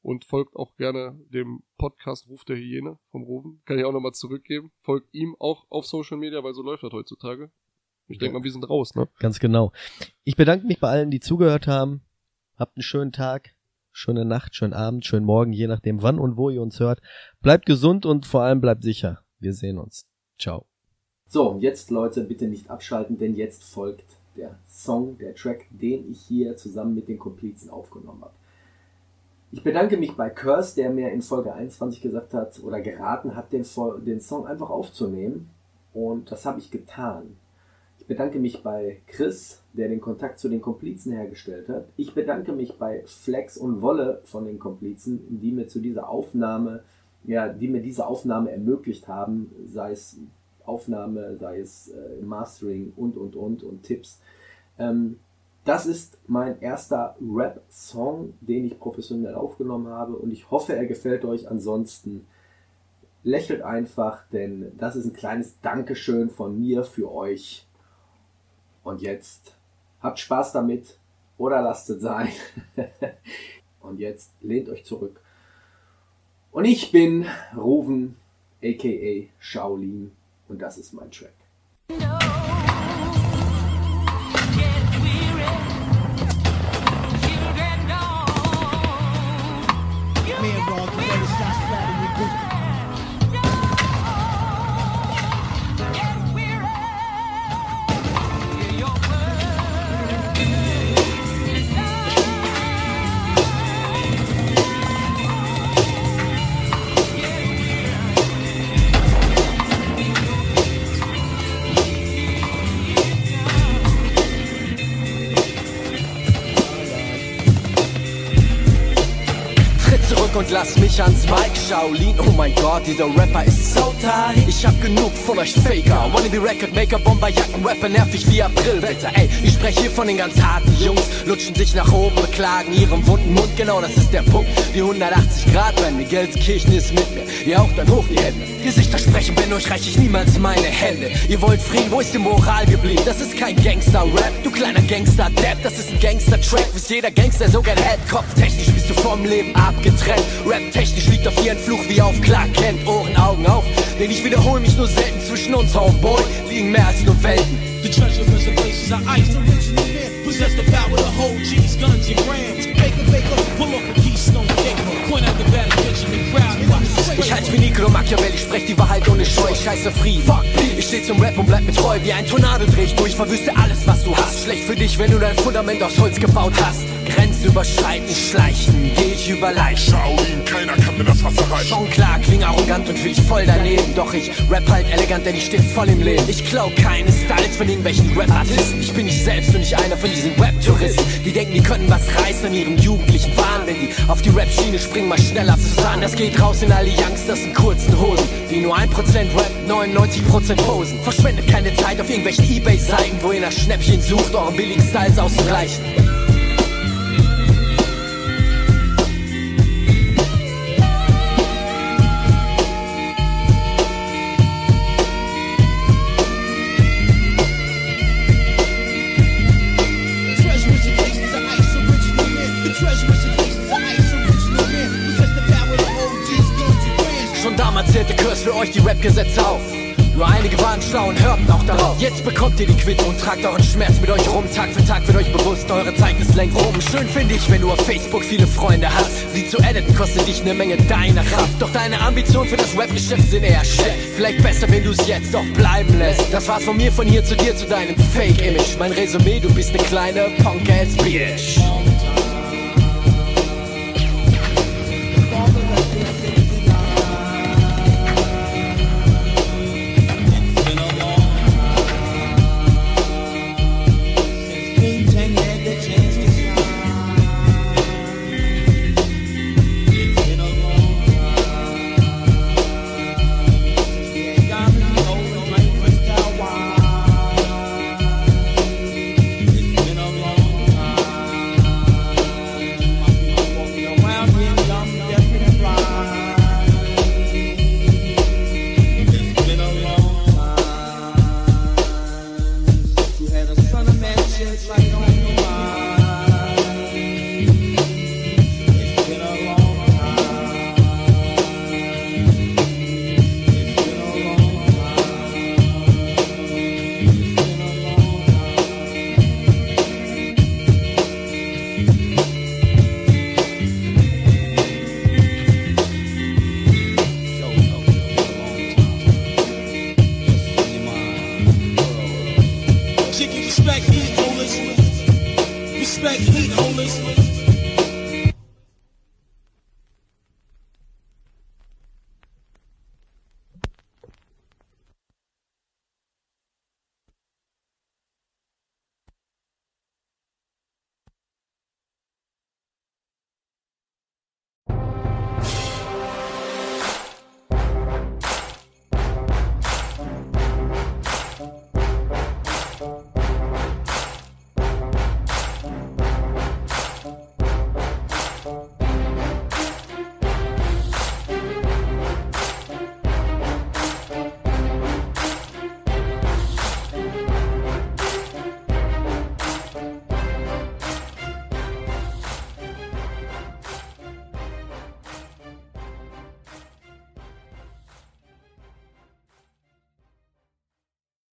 Und folgt auch gerne dem Podcast Ruf der Hyäne vom Rufen. Kann ich auch nochmal zurückgeben. Folgt ihm auch auf Social Media, weil so läuft das heutzutage. Ich denke mal, wir sind raus, ne? Ganz genau. Ich bedanke mich bei allen, die zugehört haben. Habt einen schönen Tag, schöne Nacht, schönen Abend, schönen Morgen, je nachdem wann und wo ihr uns hört. Bleibt gesund und vor allem bleibt sicher. Wir sehen uns. Ciao. So, und jetzt Leute, bitte nicht abschalten, denn jetzt folgt der Song, der Track, den ich hier zusammen mit den Komplizen aufgenommen habe. Ich bedanke mich bei Curse, der mir in Folge 21 gesagt hat oder geraten hat, den, den Song einfach aufzunehmen. Und das habe ich getan. Ich bedanke mich bei Chris, der den Kontakt zu den Komplizen hergestellt hat. Ich bedanke mich bei Flex und Wolle von den Komplizen, die mir zu dieser Aufnahme, ja, die mir diese Aufnahme ermöglicht haben, sei es Aufnahme, sei es äh, Mastering und und und und Tipps. Ähm, das ist mein erster Rap-Song, den ich professionell aufgenommen habe und ich hoffe, er gefällt euch. Ansonsten lächelt einfach, denn das ist ein kleines Dankeschön von mir für euch. Und jetzt habt Spaß damit oder lasst es sein. und jetzt lehnt euch zurück. Und ich bin Ruven, aka Shaolin, und das ist mein Track. Man, und lass mich ans Mic, Shaolin. Oh mein Gott, dieser Rapper ist so tight. Ich hab genug von euch Faker. Wannabe Record Maker, Bomberjacken, Rapper nervig wie Aprilwetter. Ey, ich spreche hier von den ganz harten Jungs. Lutschen sich nach oben, beklagen ihren wunden Mund. Genau, das ist der Punkt. Die 180 Grad Wende, Gelsenkirchen ist mit mir. Ihr auch dann hoch die Hände. Gesichter sprechen, wenn euch reiche ich niemals meine Hände. Ihr wollt Frieden, wo ist die Moral geblieben? Das ist kein Gangster-Rap, du kleiner Gangster-Depp. Das ist ein Gangster-Track, bis jeder Gangster so gern hat. Kopftechnisch bist du vom Leben abgetrennt. Rap-technisch liegt auf ihren Fluch wie auf Clark Kent. Ohren, Augen auf, denn ich wiederhole mich nur selten. Zwischen uns, Homeboy, liegen mehr als nur Welten. The treasure reservations are ice. Original men possess the power to hold G's, guns, and grams. Baker, Baker, pull off a Keystone Gate. Point out the bad attention and crowd. Watch the Ich halte wie Niccolo Machiavelli, sprech die Wahrheit ohne Scheu, ich scheiße Frieden. Fuck, ich steh zum Rap und bleib mir treu, wie ein Tornado dreh ich durch, verwüste alles, was du hast. Schlecht für dich, wenn du dein Fundament aus Holz gebaut hast. Grenzüberschreitend schleichen, geh ich über Leichen. Shaolin, keiner kann mir das Wasser reichen. Schon klar, kling arrogant und fühl ich voll daneben. Doch ich rap halt elegant, denn ich steh voll im Leben. Ich klau keine Styles von irgendwelchen Rap-Artisten. Ich bin nicht selbst und nicht einer von diesen Rap-Touristen. Die denken, die können was reißen an ihrem jugendlichen Wahn. Wenn die auf die Rap-Schiene springen, mal schneller zusammen. Das geht raus in alle Youngsters in kurzen Hosen. Die nur 1% Rap, 99% Posen. Verschwendet keine Zeit auf irgendwelchen Ebay-Seiten, wo ihr nach Schnäppchen sucht, euren billigen Styles auszugleichen. Euch die Rap-Gesetze auf. Nur einige waren schlau und hörten auch darauf. Jetzt bekommt ihr die Quittung und tragt euren Schmerz mit euch rum. Tag für Tag wird euch bewusst, eure Zeit ist längst oben. Schön finde ich, wenn du auf Facebook viele Freunde hast. Sie zu editen kostet dich eine Menge deiner Kraft. Doch deine Ambitionen für das Rap-Geschäft sind eher schlecht. Vielleicht besser, wenn du es jetzt doch bleiben lässt. Das war's von mir, von hier zu dir, zu deinem Fake-Image. Mein Resümee, du bist eine kleine Punk-Ass-Bitch.